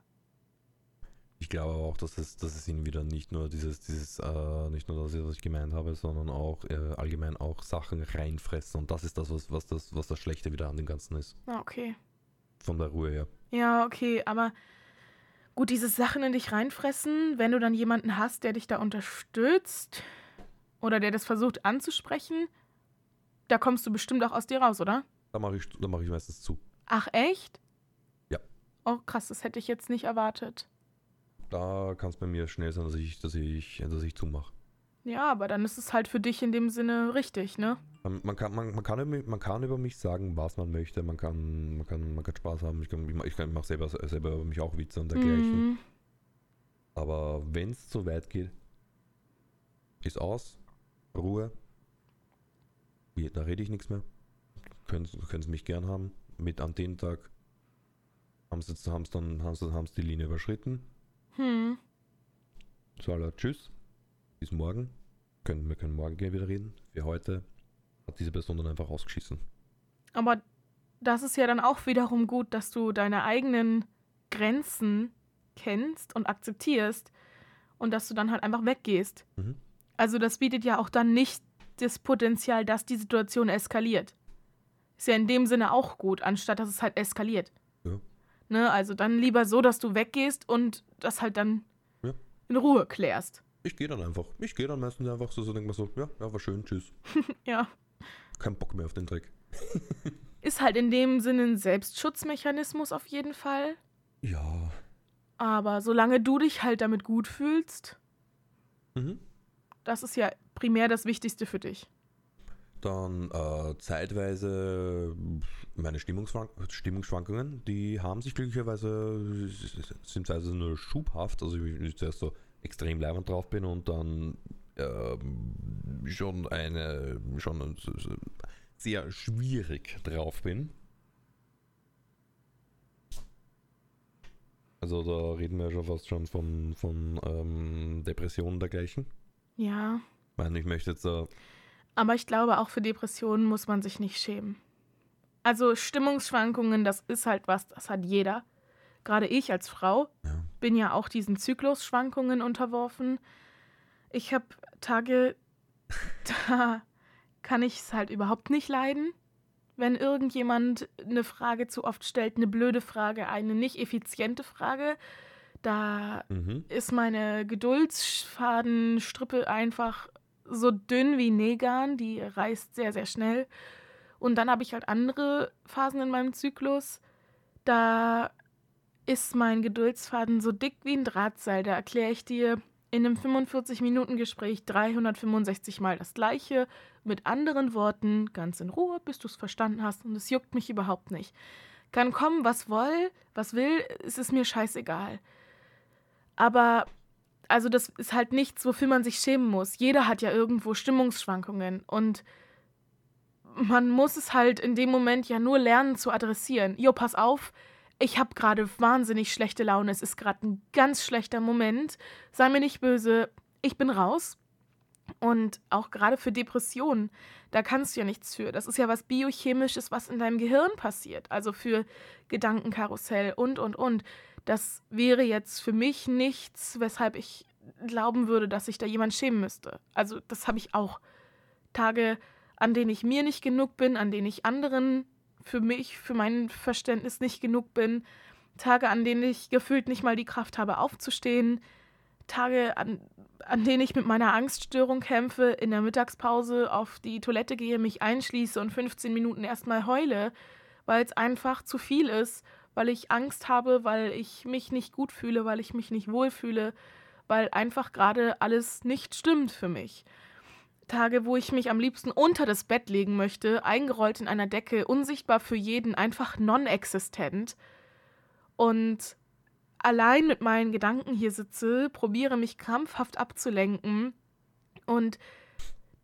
Ich glaube auch, dass es, dass es ihn wieder nicht nur dieses, dieses, äh, nicht nur das, was ich gemeint habe, sondern auch äh, allgemein auch Sachen reinfressen. Und das ist das, was, was das, was das Schlechte wieder an dem Ganzen ist. Ah, okay. Von der Ruhe her. Ja, okay, aber gut, diese Sachen in dich reinfressen, wenn du dann jemanden hast, der dich da unterstützt oder der das versucht anzusprechen, da kommst du bestimmt auch aus dir raus, oder? Da mache ich, da mache ich meistens zu. Ach, echt? Ja. Oh, krass, das hätte ich jetzt nicht erwartet. Da kann es bei mir schnell sein, dass ich, dass ich, dass ich zumache. Ja, aber dann ist es halt für dich in dem Sinne richtig, ne? Man, man, kann, man, man, kann, über- man kann über mich sagen, was man möchte. Man kann, man kann, man kann Spaß haben. Ich, kann, ich, ich, mache selber, selber über mich auch Witze und dergleichen. Mhm. Aber wenn es zu weit geht, ist aus, Ruhe. Da rede ich nichts mehr. Können, können Sie mich gern haben. Mit an den Tag haben sie, haben sie dann haben sie, haben sie die Linie überschritten. Hm. So, aller Tschüss. Bis morgen. Können, wir können morgen gerne wieder reden. Für heute hat diese Person dann einfach ausgeschissen. Aber das ist ja dann auch wiederum gut, dass du deine eigenen Grenzen kennst und akzeptierst und dass du dann halt einfach weggehst. Mhm. Also das bietet ja auch dann nicht das Potenzial, dass die Situation eskaliert. Ist ja in dem Sinne auch gut, anstatt dass es halt eskaliert. Ne, also dann lieber so, dass du weggehst und das halt dann Ja. in Ruhe klärst. Ich gehe dann einfach. Ich gehe dann meistens einfach so, so denke mir so, ja, ja, war schön, tschüss. Ja. Kein Bock mehr auf den Dreck. Ist halt in dem Sinne ein Selbstschutzmechanismus auf jeden Fall. Ja. Aber solange du dich halt damit gut fühlst, Mhm. das ist ja primär das Wichtigste für dich. Dann äh, zeitweise meine Stimmungsschwank Stimmungsschwankungen, die haben sich glücklicherweise, sind teilweise nur schubhaft, also wenn ich zuerst so extrem leibend drauf bin und dann ähm, schon eine, schon sehr schwierig drauf bin. Also da reden wir ja schon fast schon von, von ähm, Depressionen dergleichen. Ja. Ich meine, ich möchte jetzt so Aber ich glaube, auch für Depressionen muss man sich nicht schämen. Also Stimmungsschwankungen, das ist halt was, das hat jeder. Gerade ich als Frau Ja. bin ja auch diesen Zyklusschwankungen unterworfen. Ich habe Tage, da kann ich es halt überhaupt nicht leiden. Wenn irgendjemand eine Frage zu oft stellt, eine blöde Frage, eine nicht effiziente Frage, da Mhm. ist meine Geduldsfadenstrippe einfach so dünn wie Negan, die reißt sehr, sehr schnell. Und dann habe ich halt andere Phasen in meinem Zyklus. Da ist mein Geduldsfaden so dick wie ein Drahtseil. Da erkläre ich dir in einem 45-Minuten-Gespräch 365 Mal das Gleiche, mit anderen Worten, ganz in Ruhe, bis du es verstanden hast. Und es juckt mich überhaupt nicht. Kann kommen, was will, was will, es ist mir scheißegal. Aber, also das ist halt nichts, wofür man sich schämen muss. Jeder hat ja irgendwo Stimmungsschwankungen. Und man muss es halt in dem Moment ja nur lernen zu adressieren. Jo, pass auf, ich habe gerade wahnsinnig schlechte Laune. Es ist gerade ein ganz schlechter Moment. Sei mir nicht böse, ich bin raus. Und auch gerade für Depressionen, da kannst du ja nichts für. Das ist ja was Biochemisches, was in deinem Gehirn passiert. Also für Gedankenkarussell und, und, und. Das wäre jetzt für mich nichts, weshalb ich glauben würde, dass sich da jemand schämen müsste. Also das habe ich auch. Tage, an denen ich mir nicht genug bin, an denen ich anderen für mich, für mein Verständnis nicht genug bin. Tage, an denen ich gefühlt nicht mal die Kraft habe, aufzustehen. Tage, an, an denen ich mit meiner Angststörung kämpfe, in der Mittagspause auf die Toilette gehe, mich einschließe und 15 Minuten erstmal heule, weil es einfach zu viel ist, weil ich Angst habe, weil ich mich nicht gut fühle, weil ich mich nicht wohlfühle, weil einfach gerade alles nicht stimmt für mich. Tage, wo ich mich am liebsten unter das Bett legen möchte, eingerollt in einer Decke, unsichtbar für jeden, einfach non-existent. Und allein mit meinen Gedanken hier sitze, probiere mich krampfhaft abzulenken. Und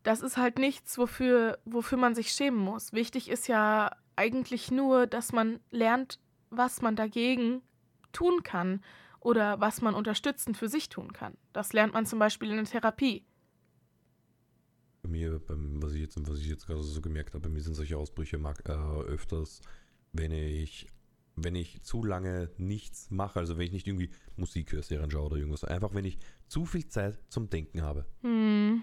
das ist halt nichts, wofür, wofür man sich schämen muss. Wichtig ist ja eigentlich nur, dass man lernt, was man dagegen tun kann oder was man unterstützend für sich tun kann. Das lernt man zum Beispiel in der Therapie. Bei mir, was ich jetzt, was ich jetzt gerade so gemerkt habe, bei mir sind solche Ausbrüche mag, äh, öfters, wenn ich, wenn ich zu lange nichts mache, also wenn ich nicht irgendwie Musik höre, Serien schaue oder irgendwas, einfach wenn ich zu viel Zeit zum Denken habe. Hm,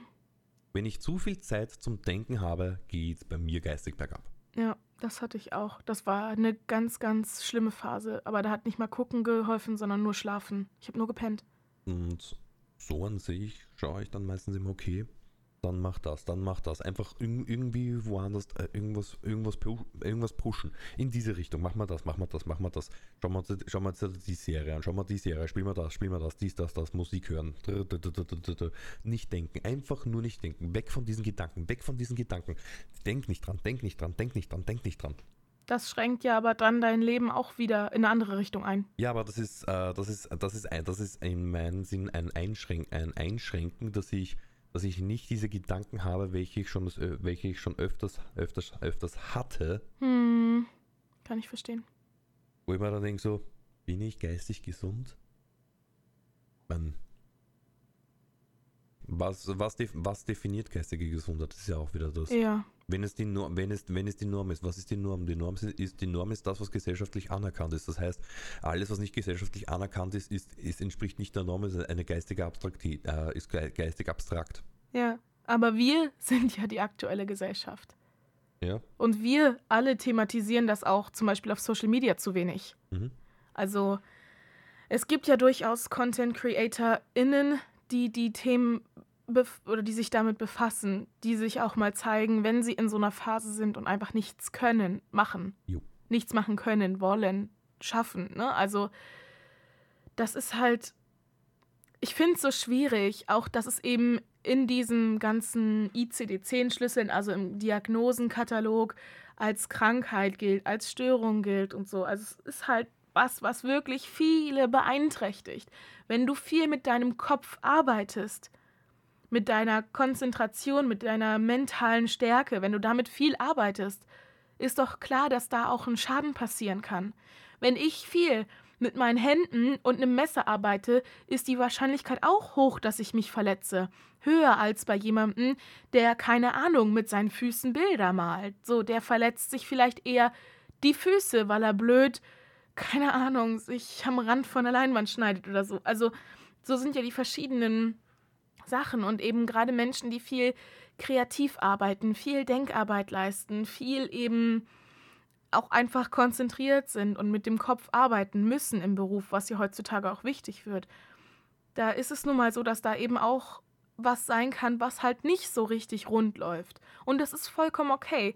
Wenn ich zu viel Zeit zum Denken habe, geht bei mir geistig bergab. ja, das hatte ich auch. Das war eine ganz, ganz schlimme Phase. Aber da hat nicht mal gucken geholfen, sondern nur schlafen. Ich habe nur gepennt. Und so an sich schaue ich dann meistens immer, okay, dann mach das, dann mach das. Einfach irg- irgendwie woanders äh, irgendwas, irgendwas, irgendwas pushen. In diese Richtung. Mach mal das, mach mal das, mach mal das. Schau mal, schau mal die Serie an, schau mal die Serie, spiel mal das, spiel mal das, dies, das, das, Musik hören. Nicht denken, einfach nur nicht denken. Weg von diesen Gedanken, weg von diesen Gedanken. Denk nicht dran, denk nicht dran, denk nicht dran, denk nicht dran. Das schränkt ja aber dann dein Leben auch wieder in eine andere Richtung ein. Ja, aber das ist, äh, das ist, das ist, ein, das ist in meinem Sinn ein, Einschränk, ein Einschränken, dass ich, dass ich nicht diese Gedanken habe, welche ich schon, das, welche ich schon öfters, öfters, öfters hatte, Hm, kann ich verstehen. wo ich mir dann denke so, bin ich geistig gesund? Man, was, was, was definiert geistige Gesundheit? Das ist ja auch wieder das. Ja, Wenn es, die Norm, wenn, es, wenn es die Norm ist, was ist die Norm? Die Norm ist, die Norm ist das, was gesellschaftlich anerkannt ist. Das heißt, alles, was nicht gesellschaftlich anerkannt ist, ist, ist entspricht nicht der Norm, ist eine geistige Abstrakti äh, ist ge- geistig abstrakt. ja. Aber wir sind ja die aktuelle Gesellschaft. Ja. Und wir alle thematisieren das auch zum Beispiel auf Social Media zu wenig. Mhm. Also es gibt ja durchaus Content CreatorInnen, die die Themen oder die sich damit befassen, die sich auch mal zeigen, wenn sie in so einer Phase sind und einfach nichts können, machen. Jo. Nichts machen können, wollen, schaffen. Ne? Also das ist halt, ich finde es so schwierig, auch dass es eben in diesen ganzen ICD-10-Schlüsseln, also im Diagnosenkatalog, als Krankheit gilt, als Störung gilt und so. Also es ist halt was, was wirklich viele beeinträchtigt. Wenn du viel mit deinem Kopf arbeitest, mit deiner Konzentration, mit deiner mentalen Stärke, wenn du damit viel arbeitest, ist doch klar, dass da auch ein Schaden passieren kann. Wenn ich viel mit meinen Händen und einem Messer arbeite, ist die Wahrscheinlichkeit auch hoch, dass ich mich verletze. Höher als bei jemandem, der keine Ahnung mit seinen Füßen Bilder malt. So, der verletzt sich vielleicht eher die Füße, weil er blöd, keine Ahnung, sich am Rand von der Leinwand schneidet oder so. Also, so sind ja die verschiedenen Sachen und eben gerade Menschen, die viel kreativ arbeiten, viel Denkarbeit leisten, viel eben auch einfach konzentriert sind und mit dem Kopf arbeiten müssen im Beruf, was ja heutzutage auch wichtig wird. Da ist es nun mal so, dass da eben auch was sein kann, was halt nicht so richtig rund läuft. Und das ist vollkommen okay.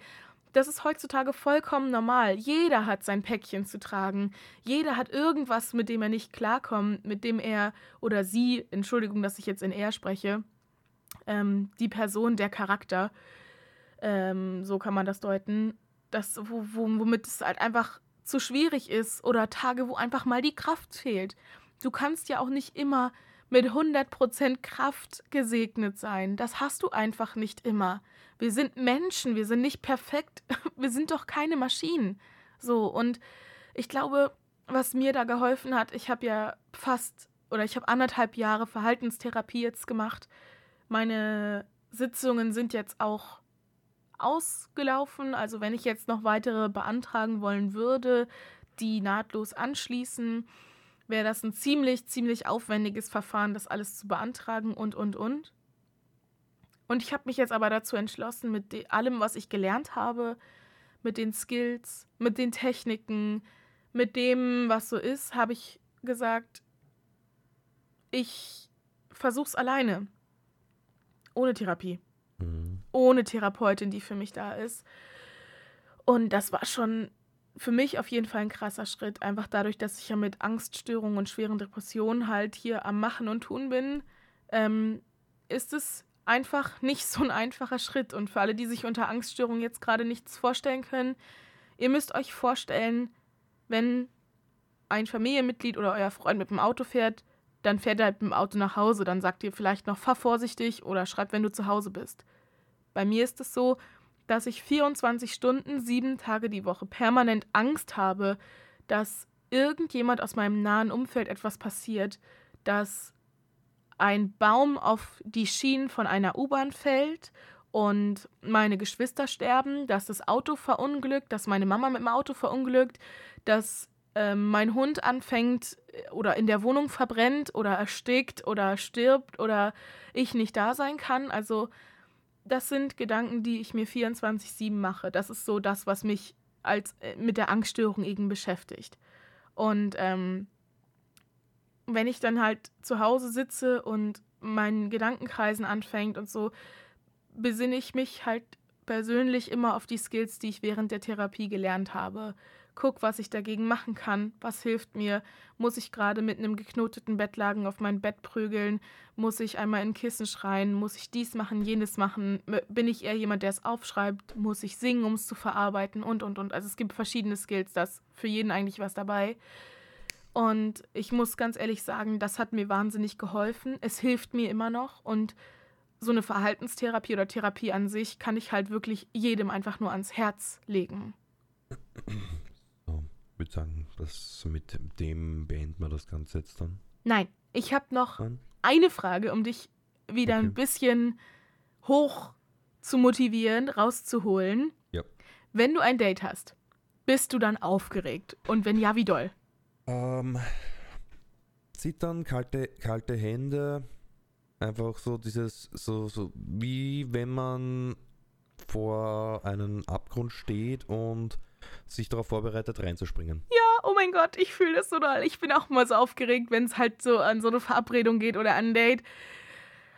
Das ist heutzutage vollkommen normal. Jeder hat sein Päckchen zu tragen. Jeder hat irgendwas, mit dem er nicht klarkommt, mit dem er oder sie, Entschuldigung, dass ich jetzt in er spreche, ähm, die Person, der Charakter, ähm, so kann man das deuten, das, wo, wo, womit es halt einfach zu schwierig ist oder Tage, wo einfach mal die Kraft fehlt. Du kannst ja auch nicht immer mit 100% Kraft gesegnet sein. Das hast du einfach nicht immer. Wir sind Menschen, wir sind nicht perfekt, wir sind doch keine Maschinen. So, und ich glaube, was mir da geholfen hat, ich habe ja fast oder ich habe anderthalb Jahre Verhaltenstherapie jetzt gemacht. Meine Sitzungen sind jetzt auch ausgelaufen. Also wenn ich jetzt noch weitere beantragen wollen würde, die nahtlos anschließen, wäre das ein ziemlich, ziemlich aufwendiges Verfahren, das alles zu beantragen und, und, und. Und ich habe mich jetzt aber dazu entschlossen, mit allem, was ich gelernt habe, mit den Skills, mit den Techniken, mit dem, was so ist, habe ich gesagt, ich versuche es alleine. Ohne Therapie. Mhm. Ohne Therapeutin, die für mich da ist. Und das war schon für mich auf jeden Fall ein krasser Schritt. Einfach dadurch, dass ich ja mit Angststörungen und schweren Depressionen halt hier am Machen und Tun bin, ähm, ist es einfach nicht so ein einfacher Schritt. Und für alle, die sich unter Angststörungen jetzt gerade nichts vorstellen können, ihr müsst euch vorstellen, wenn ein Familienmitglied oder euer Freund mit dem Auto fährt, dann fährt er mit dem Auto nach Hause. Dann sagt ihr vielleicht noch, fahr vorsichtig oder schreib, wenn du zu Hause bist. Bei mir ist es so, dass ich 24 Stunden, sieben Tage die Woche permanent Angst habe, dass irgendjemand aus meinem nahen Umfeld etwas passiert, dass ein Baum auf die Schienen von einer U-Bahn fällt und meine Geschwister sterben, dass das Auto verunglückt, dass meine Mama mit dem Auto verunglückt, dass äh, mein Hund anfängt äh, oder in der Wohnung verbrennt oder erstickt oder stirbt oder ich nicht da sein kann. Also das sind Gedanken, die ich mir 24-7 mache. Das ist so das, was mich als äh, mit der Angststörung eben beschäftigt. Und ähm, wenn ich dann halt zu Hause sitze und mein Gedankenkreisen anfängt und so, besinne ich mich halt persönlich immer auf die Skills, die ich während der Therapie gelernt habe. Guck, was ich dagegen machen kann, was hilft mir, muss ich gerade mit einem geknoteten Bettlaken auf mein Bett prügeln, muss ich einmal in Kissen schreien, muss ich dies machen, jenes machen, bin ich eher jemand, der es aufschreibt, muss ich singen, um es zu verarbeiten? Und, und, und. Also es gibt verschiedene Skills, das für jeden eigentlich was dabei. Und ich muss ganz ehrlich sagen, das hat mir wahnsinnig geholfen. Es hilft mir immer noch und so eine Verhaltenstherapie oder Therapie an sich kann ich halt wirklich jedem einfach nur ans Herz legen würde sagen, dass mit dem beenden wir das Ganze jetzt dann. Nein, ich habe noch dann? eine Frage, um dich wieder okay. ein bisschen hoch zu motivieren, rauszuholen. Ja. Wenn du ein Date hast, bist du dann aufgeregt? Und wenn ja, wie doll? Ähm, Zittern, kalte, kalte Hände, einfach so dieses, so, so wie wenn man vor einem Abgrund steht und sich darauf vorbereitet, reinzuspringen. Ja, oh mein Gott, ich fühle das so doll. Ich bin auch mal so aufgeregt, wenn es halt so an so eine Verabredung geht oder an ein Date.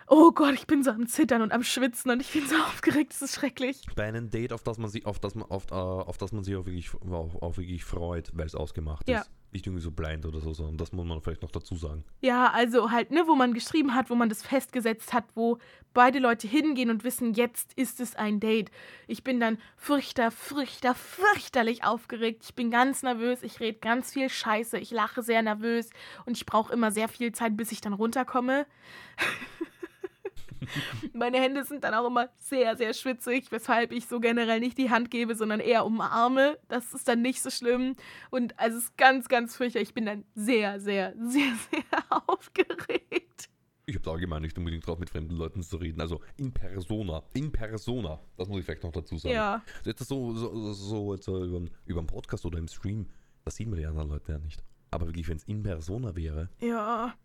Oh Gott, ich bin so am Zittern und am Schwitzen und ich bin so aufgeregt, das ist schrecklich. Bei einem Date, auf das man sich, auf das man, auf, uh, auf das man sich auch wirklich, auf, auf wirklich freut, weil es ausgemacht ja. ist nicht irgendwie so blind oder so, sondern das muss man vielleicht noch dazu sagen. Ja, also halt, ne, wo man geschrieben hat, wo man das festgesetzt hat, wo beide Leute hingehen und wissen, jetzt ist es ein Date. Ich bin dann fürchter, fürchter, fürchterlich aufgeregt. Ich bin ganz nervös, ich rede ganz viel Scheiße, ich lache sehr nervös und ich brauche immer sehr viel Zeit, bis ich dann runterkomme. Meine Hände sind dann auch immer sehr, sehr schwitzig, weshalb ich so generell nicht die Hand gebe, sondern eher umarme. Das ist dann nicht so schlimm. Und also es ist ganz, ganz fürchterlich. Ich bin dann sehr, sehr, sehr, sehr aufgeregt. Ich habe allgemein nicht unbedingt drauf, mit fremden Leuten zu reden. Also in persona. In persona. Das muss ich vielleicht noch dazu sagen. Ja. Jetzt so, so, so jetzt über, über einen Podcast oder im Stream, das sieht man die anderen Leute ja nicht. Aber wirklich, wenn es in persona wäre. Ja.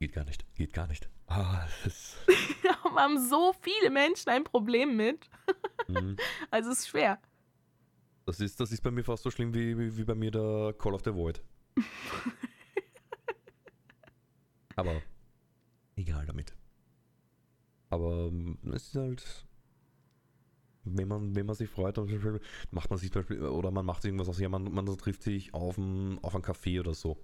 Geht gar nicht, geht gar nicht. Ah, das ist. Da haben so viele Menschen ein Problem mit. Mhm. Also es ist schwer. Das ist, das ist bei mir fast so schlimm wie, wie, wie bei mir der Call of the Void. Aber egal damit. Aber ähm, es ist halt, wenn man, wenn man sich freut, macht man sich zum Beispiel, oder man macht irgendwas aus, ja, man, man trifft sich auf ein, auf ein Café oder so.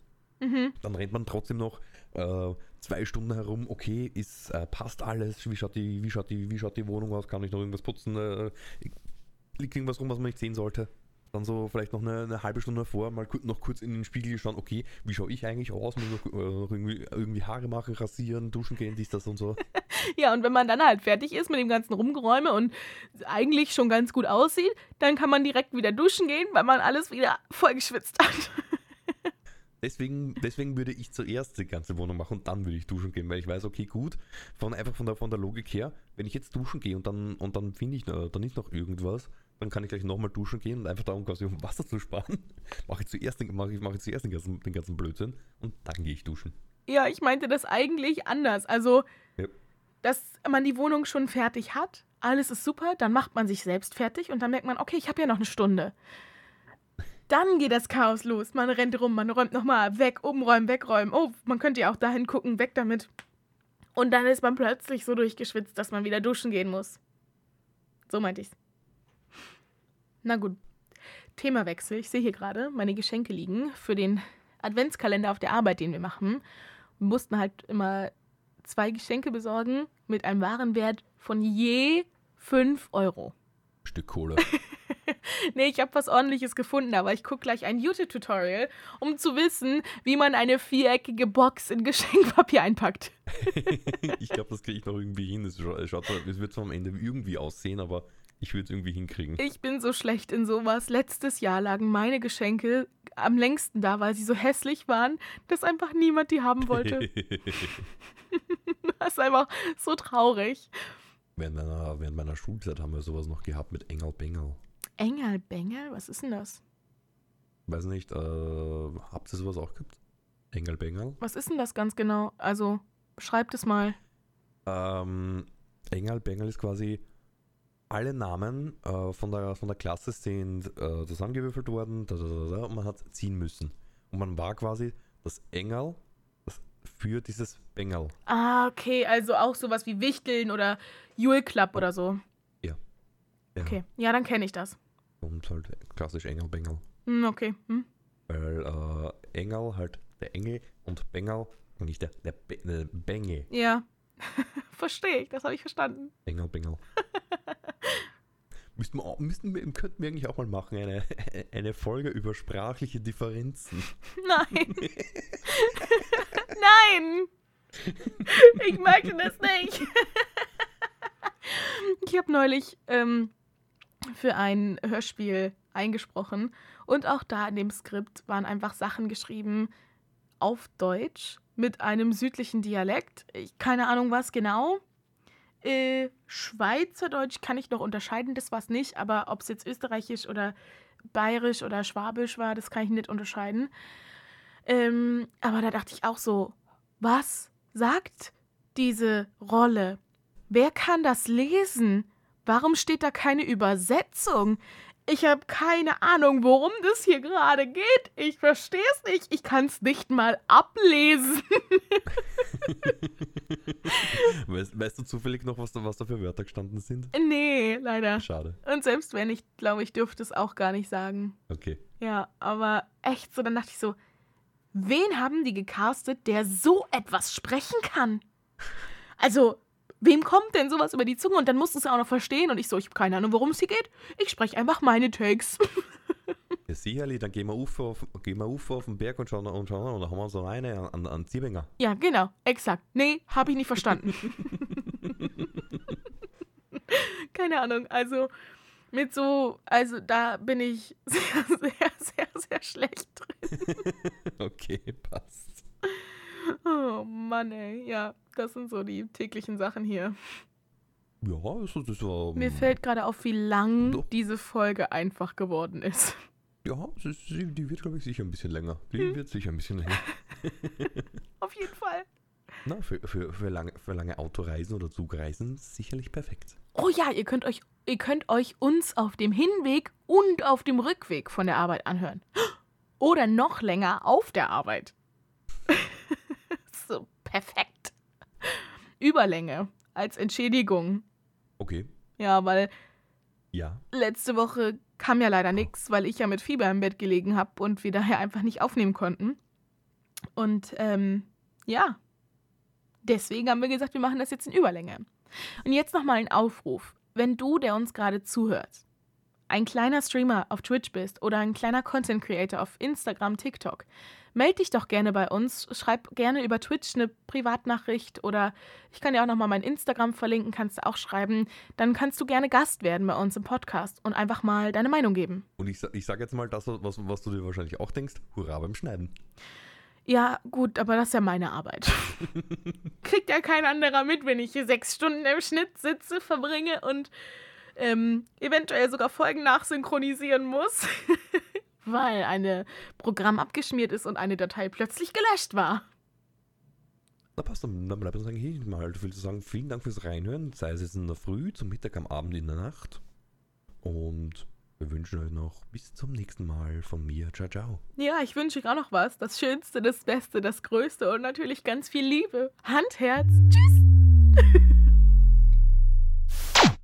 Mhm. Dann rennt man trotzdem noch äh, zwei Stunden herum, okay, ist, äh, passt alles, wie schaut, die, wie, schaut die, wie schaut die Wohnung aus, kann ich noch irgendwas putzen, äh, liegt irgendwas rum, was man nicht sehen sollte. Dann so vielleicht noch eine, eine halbe Stunde davor mal noch kurz in den Spiegel schauen, okay, wie schaue ich eigentlich aus, muss noch, äh, noch irgendwie, irgendwie Haare machen, rasieren, duschen gehen, dies, das und so. Ja, und wenn man dann halt fertig ist mit dem ganzen Rumgeräume und eigentlich schon ganz gut aussieht, dann kann man direkt wieder duschen gehen, weil man alles wieder vollgeschwitzt hat. Deswegen, deswegen würde ich zuerst die ganze Wohnung machen und dann würde ich duschen gehen, weil ich weiß, okay, gut, von, einfach von der, von der Logik her, wenn ich jetzt duschen gehe und dann, und dann finde ich, dann ist noch irgendwas, dann kann ich gleich nochmal duschen gehen und einfach darum quasi um Wasser zu sparen, mache ich zuerst, den, mache ich, mache ich zuerst den ganzen, den ganzen Blödsinn und dann gehe ich duschen. Ja, ich meinte das eigentlich anders. Also, Ja. dass man die Wohnung schon fertig hat, alles ist super, dann macht man sich selbst fertig und dann merkt man, okay, ich habe ja noch eine Stunde. Dann geht das Chaos los. Man rennt rum, man räumt nochmal weg, umräumen, wegräumen. Oh, man könnte ja auch dahin gucken, weg damit. Und dann ist man plötzlich so durchgeschwitzt, dass man wieder duschen gehen muss. So meinte ich's. Na gut. Themawechsel. Ich sehe hier gerade meine Geschenke liegen für den Adventskalender auf der Arbeit, den wir machen. Wir mussten halt immer zwei Geschenke besorgen mit einem Warenwert von je 5 Euro. Stück Kohle. Nee, ich habe was ordentliches gefunden, aber ich gucke gleich ein YouTube-Tutorial, um zu wissen, wie man eine viereckige Box in Geschenkpapier einpackt. ich glaube, das kriege ich noch irgendwie hin. Es wird zwar am Ende irgendwie aussehen, aber ich würde es irgendwie hinkriegen. Ich bin so schlecht in sowas. Letztes Jahr lagen meine Geschenke am längsten da, weil sie so hässlich waren, dass einfach niemand die haben wollte. Das ist einfach so traurig. während, meiner, während meiner Schulzeit haben wir sowas noch gehabt mit Engel Bengel. Engel Bengel? Was ist denn das? Weiß nicht, äh, habt ihr sowas auch gehabt? Engel Bengel? Was ist denn das ganz genau? Also, beschreibt es mal. Ähm, Engel Bengel ist quasi alle Namen äh, von, der, von der Klasse sind äh, zusammengewürfelt worden da, da, da, und man hat ziehen müssen. Und man war quasi das Engel das für dieses Bengel. Ah, okay, also auch sowas wie Wichteln oder Jule Club oder so. Ja. Okay, ja, dann kenne ich das. Und halt klassisch Engel Bengel. Hm, okay. Hm. Weil äh, Engel halt der Engel und Bengel nicht der, der, Be der Benge. Ja. Verstehe ich, das habe ich verstanden. Engel Bengel. müssten, wir, müssten wir, könnten wir eigentlich auch mal machen, eine, eine Folge über sprachliche Differenzen. Nein. Nein. Ich möchte das nicht. Ich habe neulich ähm, für ein Hörspiel eingesprochen und auch da in dem Skript waren einfach Sachen geschrieben auf Deutsch mit einem südlichen Dialekt. Ich, keine Ahnung was genau. Äh, Schweizerdeutsch kann ich noch unterscheiden, das war es nicht, aber ob es jetzt österreichisch oder bayerisch oder schwabisch war, das kann ich nicht unterscheiden. Ähm, aber da dachte ich auch so, was sagt diese Rolle? Wer kann das lesen? Warum steht da keine Übersetzung? Ich habe keine Ahnung, worum das hier gerade geht. Ich verstehe es nicht. Ich kann es nicht mal ablesen. weißt, weißt du zufällig noch, was da, was da für Wörter gestanden sind? nee, leider. Schade. Und selbst wenn ich, glaube ich, dürfte es auch gar nicht sagen. Okay. Ja, aber echt so, dann dachte ich so, wen haben die gecastet, der so etwas sprechen kann? Also, wem kommt denn sowas über die Zunge? Und dann musst du es ja auch noch verstehen. Und ich so, ich habe keine Ahnung, worum es hier geht. Ich spreche einfach meine Takes. Ja, sicherlich, dann gehen wir auf, auf, gehen wir auf, auf den Berg und schauen, und schauen und dann haben wir so eine an, an Ziebinger. ja, genau, exakt. Nee, habe ich nicht verstanden. keine Ahnung, also mit so, also da bin ich sehr, sehr, sehr, sehr schlecht drin. Okay, passt. Oh Mann, ey. Ja, das sind so die täglichen Sachen hier. Ja, das war. Mir fällt gerade auf, wie lang Doch. diese Folge einfach geworden ist. Ja, ist, die wird, glaube ich, sicher ein bisschen länger. Die wird sicher ein bisschen länger. Auf jeden Fall. Na, für, für, für, lange, für lange Autoreisen oder Zugreisen sicherlich perfekt. Oh ja, ihr könnt euch, ihr könnt euch uns auf dem Hinweg und auf dem Rückweg von der Arbeit anhören. Oder noch länger auf der Arbeit. So perfekt. Überlänge als Entschädigung. Okay, Ja, weil ja. letzte Woche kam ja leider nichts, weil ich ja mit Fieber im Bett gelegen habe und wir daher einfach nicht aufnehmen konnten. Und ähm, ja, deswegen haben wir gesagt, wir machen das jetzt in Überlänge. Und jetzt nochmal ein Aufruf. Wenn du, der uns gerade zuhört, ein kleiner Streamer auf Twitch bist oder ein kleiner Content Creator auf Instagram, TikTok, melde dich doch gerne bei uns. Schreib gerne über Twitch eine Privatnachricht oder ich kann dir auch nochmal mein Instagram verlinken, kannst du auch schreiben. Dann kannst du gerne Gast werden bei uns im Podcast und einfach mal deine Meinung geben. Und ich, ich sage jetzt mal das, was, was du dir wahrscheinlich auch denkst. Hurra beim Schneiden. Ja, gut, aber das ist ja meine Arbeit. Kriegt ja kein anderer mit, wenn ich hier sechs Stunden im Schnitt sitze, verbringe und ähm, eventuell sogar Folgen nachsynchronisieren muss, weil ein Programm abgeschmiert ist und eine Datei plötzlich gelöscht war. Na passt, dann, bleibt uns eigentlich nicht mehr halt viel zu sagen. Vielen Dank fürs Reinhören, sei es jetzt in der Früh, zum Mittag, am Abend, in der Nacht. Und wir wünschen euch noch bis zum nächsten Mal von mir. Ciao, ciao. Ja, ich wünsche euch auch noch was. Das Schönste, das Beste, das Größte und natürlich ganz viel Liebe. Hand, Herz, tschüss.